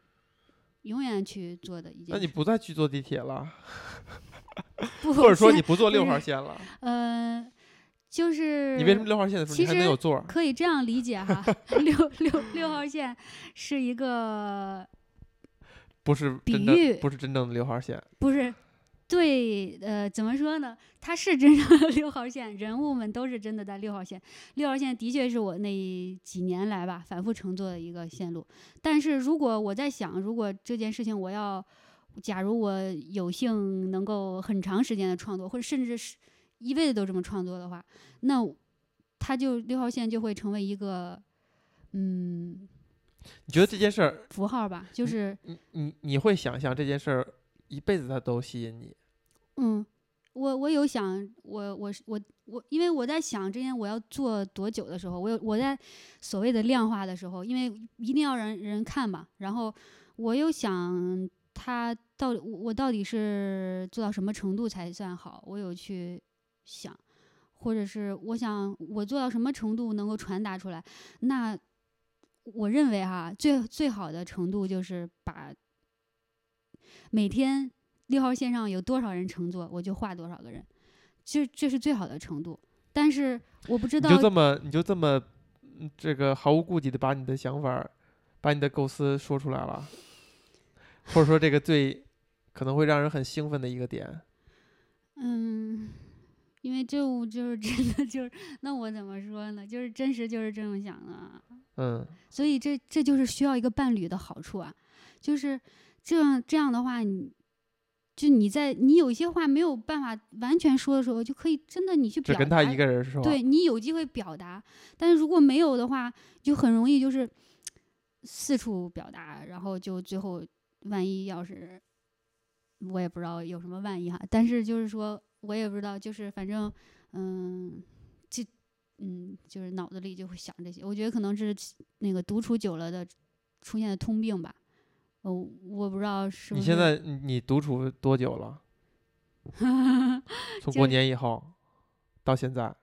永远去做的一件事。那你不再去坐地铁了，不，或者说你不坐六号线了，呃，就是你为什么六号线的时候还能实有座？可以这样理解哈？六六六号线是一个不是比喻，不是真正的六号线。不是，对，呃，怎么说呢？它是真正的六号线，人物们都是真的在六号线。六号线的确是我那几年来吧反复乘坐的一个线路。但是如果我在想，如果这件事情我要，假如我有幸能够很长时间的创作，或者甚至是一辈子都这么创作的话，那它就六号线就会成为一个，嗯，你觉得这件事儿，符号吧，就是你你你会想象这件事儿一辈子它都吸引你？嗯，我我有想，我我是我我，因为我在想这件我要做多久的时候，我有我在所谓的量化的时候，因为一定要让人看嘛，然后我又想他到底我我到底是做到什么程度才算好，我有去想，或者是我想我做到什么程度能够传达出来，那我认为哈，最最好的程度就是把每天六号线上有多少人乘坐，我就画多少个人，这这是最好的程度。但是我不知道你就这么你就这么嗯这个毫无顾忌的把你的想法儿，把你的构思说出来了，或者说这个最可能会让人很兴奋的一个点，嗯，因为这我就是真的 就是，那我怎么说呢？就是真实就是这么想的啊，嗯所以这这就是需要一个伴侣的好处啊，就是这样这样的话，你就你在你有一些话没有办法完全说的时候，就可以真的你去表达，只跟他一个人说？对你有机会表达，但是如果没有的话，就很容易就是四处表达，然后就最后万一要是我也不知道有什么万一哈，但是就是说我也不知道，就是反正嗯，就嗯，就是脑子里就会想这些，我觉得可能是那个独处久了的出现的通病吧。哦，我不知道是不是。你现在你你独处多久了？从过年以后到现在，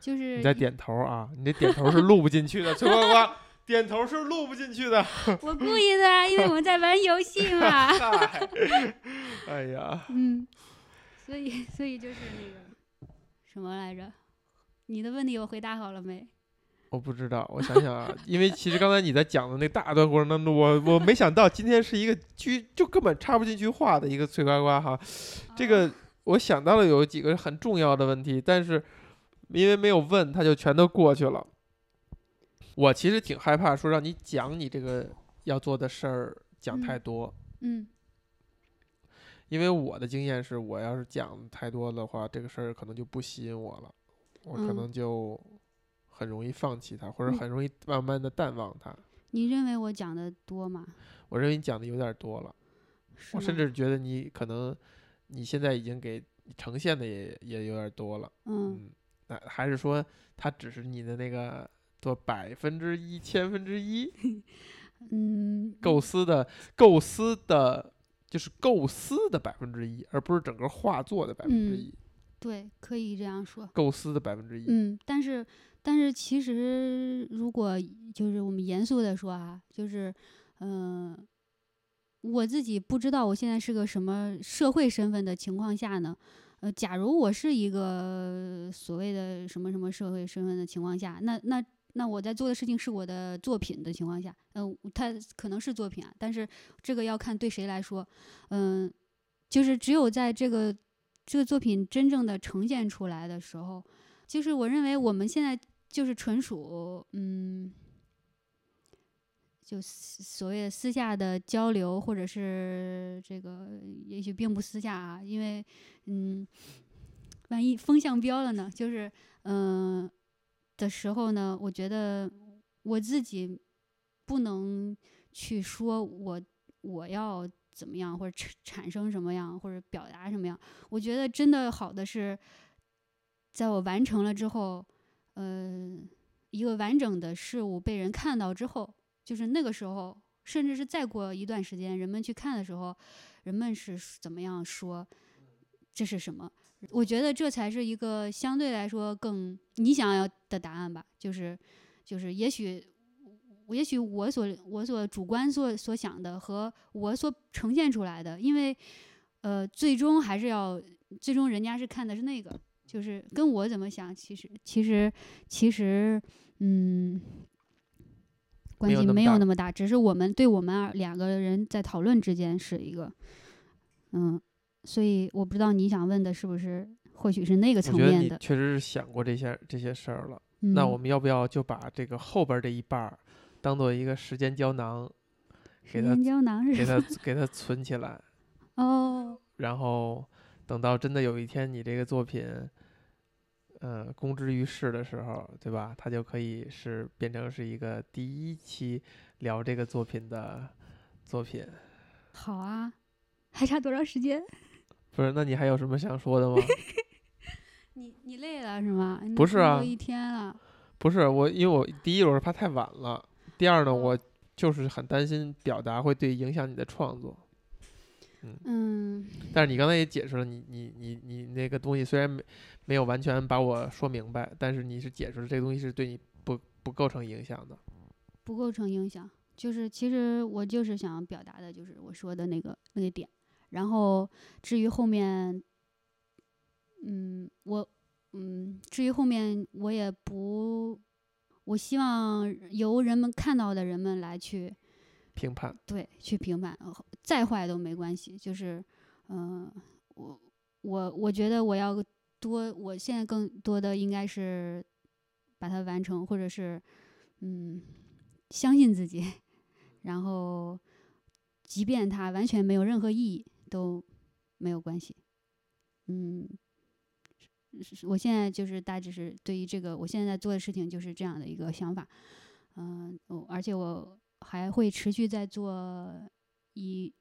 就是你在点头啊？你这点头是录不进去的，崔呱呱，点头是录不进去的。我故意的啊，因为我们在玩游戏嘛。哎呀，嗯，所以所以就是那个什么来着？你的问题我回答好了没？我不知道，我想想啊，因为其实刚才你在讲的那大段过程当中，我我没想到今天是一个居就根本插不进去话的一个脆呱呱哈。这个我想到了有几个很重要的问题，但是因为没有问，他就全都过去了。我其实挺害怕说让你讲你这个要做的事儿讲太嗯多，嗯。因为我的经验是我要是讲太多的话，这个事儿可能就不吸引我了，我可嗯能就很容易放弃它，或者嗯。很容易慢慢的淡忘它。你认为我讲的多吗？我认为你讲的有点多了，我甚至觉得你可能你现在已经给呈现的也也有点多了。嗯。嗯，那还是说它只是你的那个做百分之一、千分之一 嗯构思的构思的，就是构思的百分之一，而不是整个画作的百分之一，对，可以这样说。构思的百分之一。嗯，但是但是其实如果就是我们严肃的说啊，就是嗯、呃我自己不知道我现在是个什么社会身份的情况下呢，呃，假如我是一个所谓的什么什么社会身份的情况下，那那那我在做的事情是我的作品的情况下，嗯、它可能是作品啊，但是这个要看对谁来说，嗯、就是只有在这个这个作品真正的呈现出来的时候，就是我认为我们现在就是纯属嗯，就所谓的私下的交流，或者是这个也许并不私下啊，因为嗯，万一风向标了呢，就是嗯、的时候呢，我觉得我自己不能去说我我要怎么样，或者产产生什么样，或者表达什么样。我觉得真的好的是，在我完成了之后，呃，一个完整的事物被人看到之后，就是那个时候，甚至是再过一段时间，人们去看的时候，人们是怎么样说这是什么？我觉得这才是一个相对来说更你想要的答案吧，就是就是也许。也许我所我所主观所所想的和我所呈现出来的，因为呃，最终还是要最终人家是看的是那个，就是跟我怎么想，其实其实其实嗯，关系没有那么大只是我们对我们二两个人在讨论之间是一个嗯，所以我不知道你想问的是不是，或许是那个层面的。确实是想过这些这些事儿了。嗯、那我们要不要就把这个后边儿这一半儿当做一个时间胶囊，给它时间胶囊是给什它 给它存起来，哦，然后等到真的有一天你这个作品，呃，公之于世的时候，对吧？它就可以是变成是一个第一期聊这个作品的作品。好啊，还差多长时间？不是，那你还有什么想说的吗？你你累了是吗？你不是啊一天了。不是我，因为我第一我是怕太晚了，第二呢，我就是很担心表达会对影响你的创作。嗯，但是你刚才也解释了，你你你你那个东西虽然没没有完全把我说明白，但是你是解释了这个东西是对你不不构成影响的。不构成影响。就是其实我就是想表达的，就是我说的那个那个点。然后至于后面，嗯，我嗯，至于后面我也不，我希望由人们看到的人们来去评判，对去评判，呃再坏都没关系。就是嗯、我我我觉得我要多，我现在更多的应该是把它完成，或者是嗯，相信自己，然后即便它完全没有任何意义都没有关系。嗯，是是我现在就是大致是对于这个我现在在做的事情就是这样的一个想法。嗯、我而且我还会持续在做一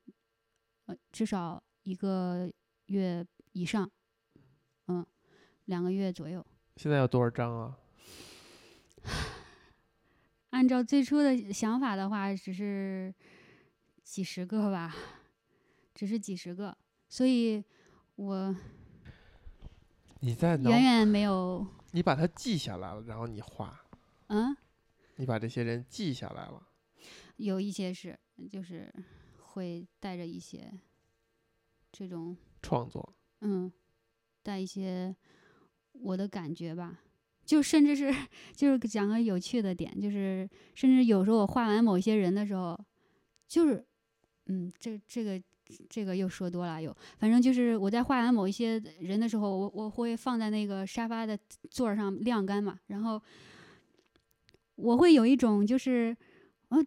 呃至少一个月以上，嗯，两个月左右。现在有多少张啊？按照最初的想法的话，只是几十个吧，只是几十个，所以我你在脑远远没有，你把它记下来了，然后你画，嗯，你把这些人记下来了。有一些是就是会带着一些这种创作，嗯，带一些我的感觉吧，就甚至是就是讲个有趣的点，就是甚至有时候我画完某些人的时候，就是嗯，这这个这个又说多了，又反正就是我在画完某一些人的时候，我我会放在那个沙发的座上晾干嘛，然后我会有一种就是，嗯、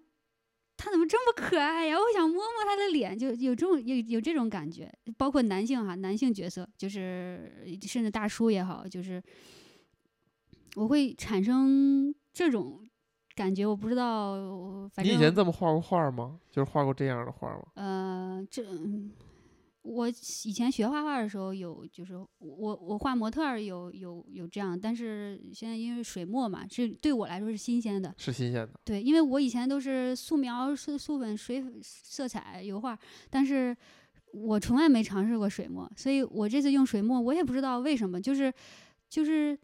他怎么这么可爱呀？我想摸摸他的脸，就有这种有有这种感觉。包括男性哈，男性角色，就是甚至大叔也好，就是我会产生这种感觉。我不知道，反正你以前这么画过画吗？就是画过这样的画吗？呃，这嗯我以前学画画的时候有，就是我我画模特儿有有有这样，但是现在因为水墨嘛，这对我来说是新鲜的。是新鲜的。对，因为我以前都是素描、素素粉、水粉色彩油画，但是我从来没尝试过水墨，所以我这次用水墨，我也不知道为什么，就是就是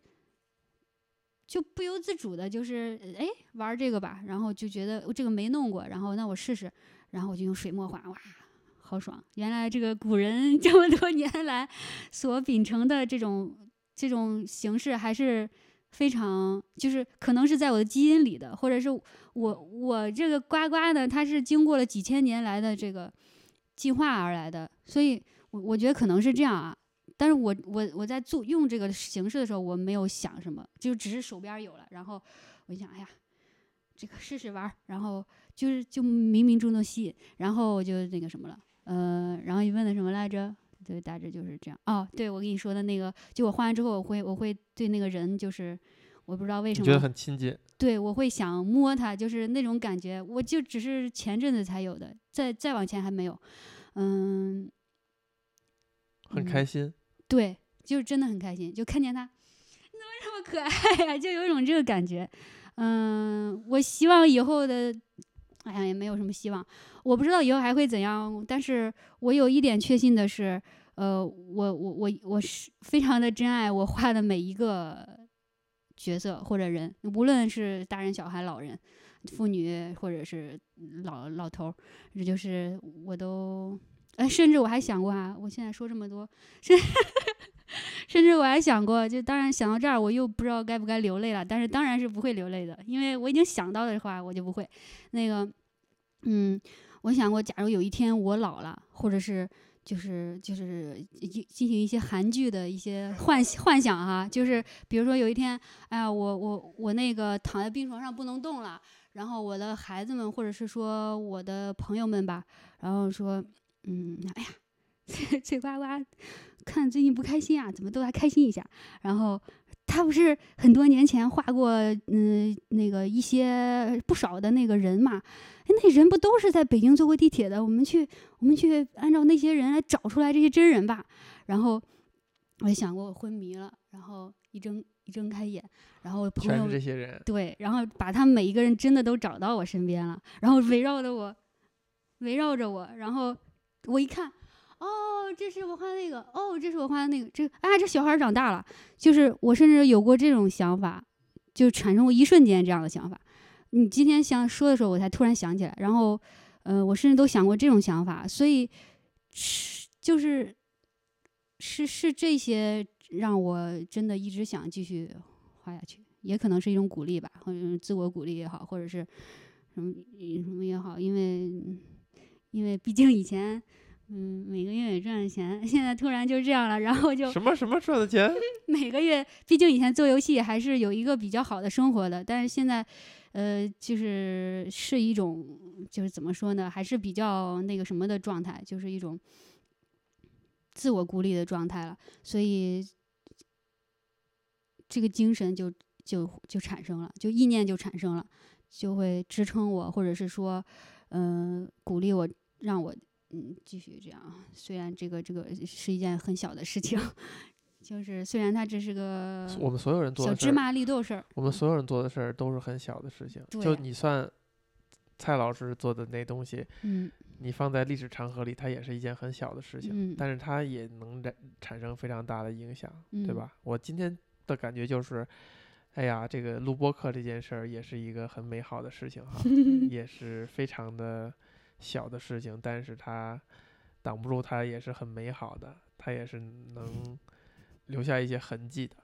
就不由自主的，就是哎玩这个吧，然后就觉得我这个没弄过，然后那我试试，然后我就用水墨画，哇。好爽！原来这个古人 这么多年来所秉承的这种这种形式，还是非常，就是可能是在我的基因里的，或者是我我这个呱呱的，它是经过了几千年来的这个进化而来的，所以我我觉得可能是这样啊。但是我我我在做用这个形式的时候，我没有想什么，就只是手边儿有了，然后我就想，哎呀，这个试试玩儿，然后就是就冥冥中的吸引，然后我就那个什么了，呃，然后你问的什么来着？对，大致就是这样。哦，对，我跟你说的那个，就我画完之后，我会我会对那个人，就是我不知道为什么，觉得很亲近？对我会想摸他，就是那种感觉，我就只是前阵子才有的，再再往前还没有。嗯，很嗯开心。对，就是真的很开心，就看见他，你怎么这么可爱呀、就有一种这个感觉。嗯，我希望以后的，哎呀，也没有什么希望，我不知道以后还会怎样，但是我有一点确信的是，呃，我我我我是非常的真爱我画的每一个角色或者人，无论是大人、小孩、老人、妇女或者是老老头儿，这就是我都。哎，甚至我还想过啊，我现在说这么多，甚 甚至我还想过，就当然想到这儿，我又不知道该不该流泪了。但是当然是不会流泪的，因为我已经想到的话，我就不会。那个，嗯，我想过，假如有一天我老了，或者是就是就是一进行一些韩剧的一些幻幻想哈，就是比如说有一天，哎呀，我我我那个躺在病床上不能动了，然后我的孩子们或者是说我的朋友们吧，然后说，嗯，哎呀，嘴呱呱，看最近不开心啊，怎么都来开心一下。然后他不是很多年前画过，嗯，那个一些不少的那个人嘛，那人不都是在北京坐过地铁的？我们去，我们去按照那些人来找出来这些真人吧。然后我也想过，我昏迷了，然后一睁一睁开眼，然后朋友这些人对，然后把他们每一个人真的都找到我身边了，然后围绕着我，围绕着我，然后我一看。哦，这是我画的那个。哦，这是我画的那个。这啊，这小孩长大了。就是我甚至有过这种想法，就产生过一瞬间这样的想法。你今天想说的时候，我才突然想起来。然后，呃，我甚至都想过这种想法。所以，是就是是是这些让我真的一直想继续画下去。也可能是一种鼓励吧，或者自我鼓励也好，或者是什么什么也好。因为因为毕竟以前。嗯，每个月也赚钱，现在突然就这样了，然后就什么什么赚的钱？每个月，毕竟以前做游戏还是有一个比较好的生活的，但是现在，呃，就是是一种，就是怎么说呢，还是比较那个什么的状态，就是一种自我孤立的状态了，所以这个精神就就就产生了，就意念就产生了，就会支撑我，或者是说，嗯，鼓励我，让我。嗯，继续这样。虽然这个这个是一件很小的事情，就是虽然它只是个我们所有人做小芝麻绿豆事儿，我们所有人做的事儿都是很小的事情。就你算蔡老师做的那东西，嗯，你放在历史长河里，它也是一件很小的事情，但是它也能产产生非常大的影响，对吧？我今天的感觉就是，哎呀，这个录播课这件事儿也是一个很美好的事情哈，也是非常的。小的事情，但是它挡不住，它也是很美好的，它也是能留下一些痕迹的。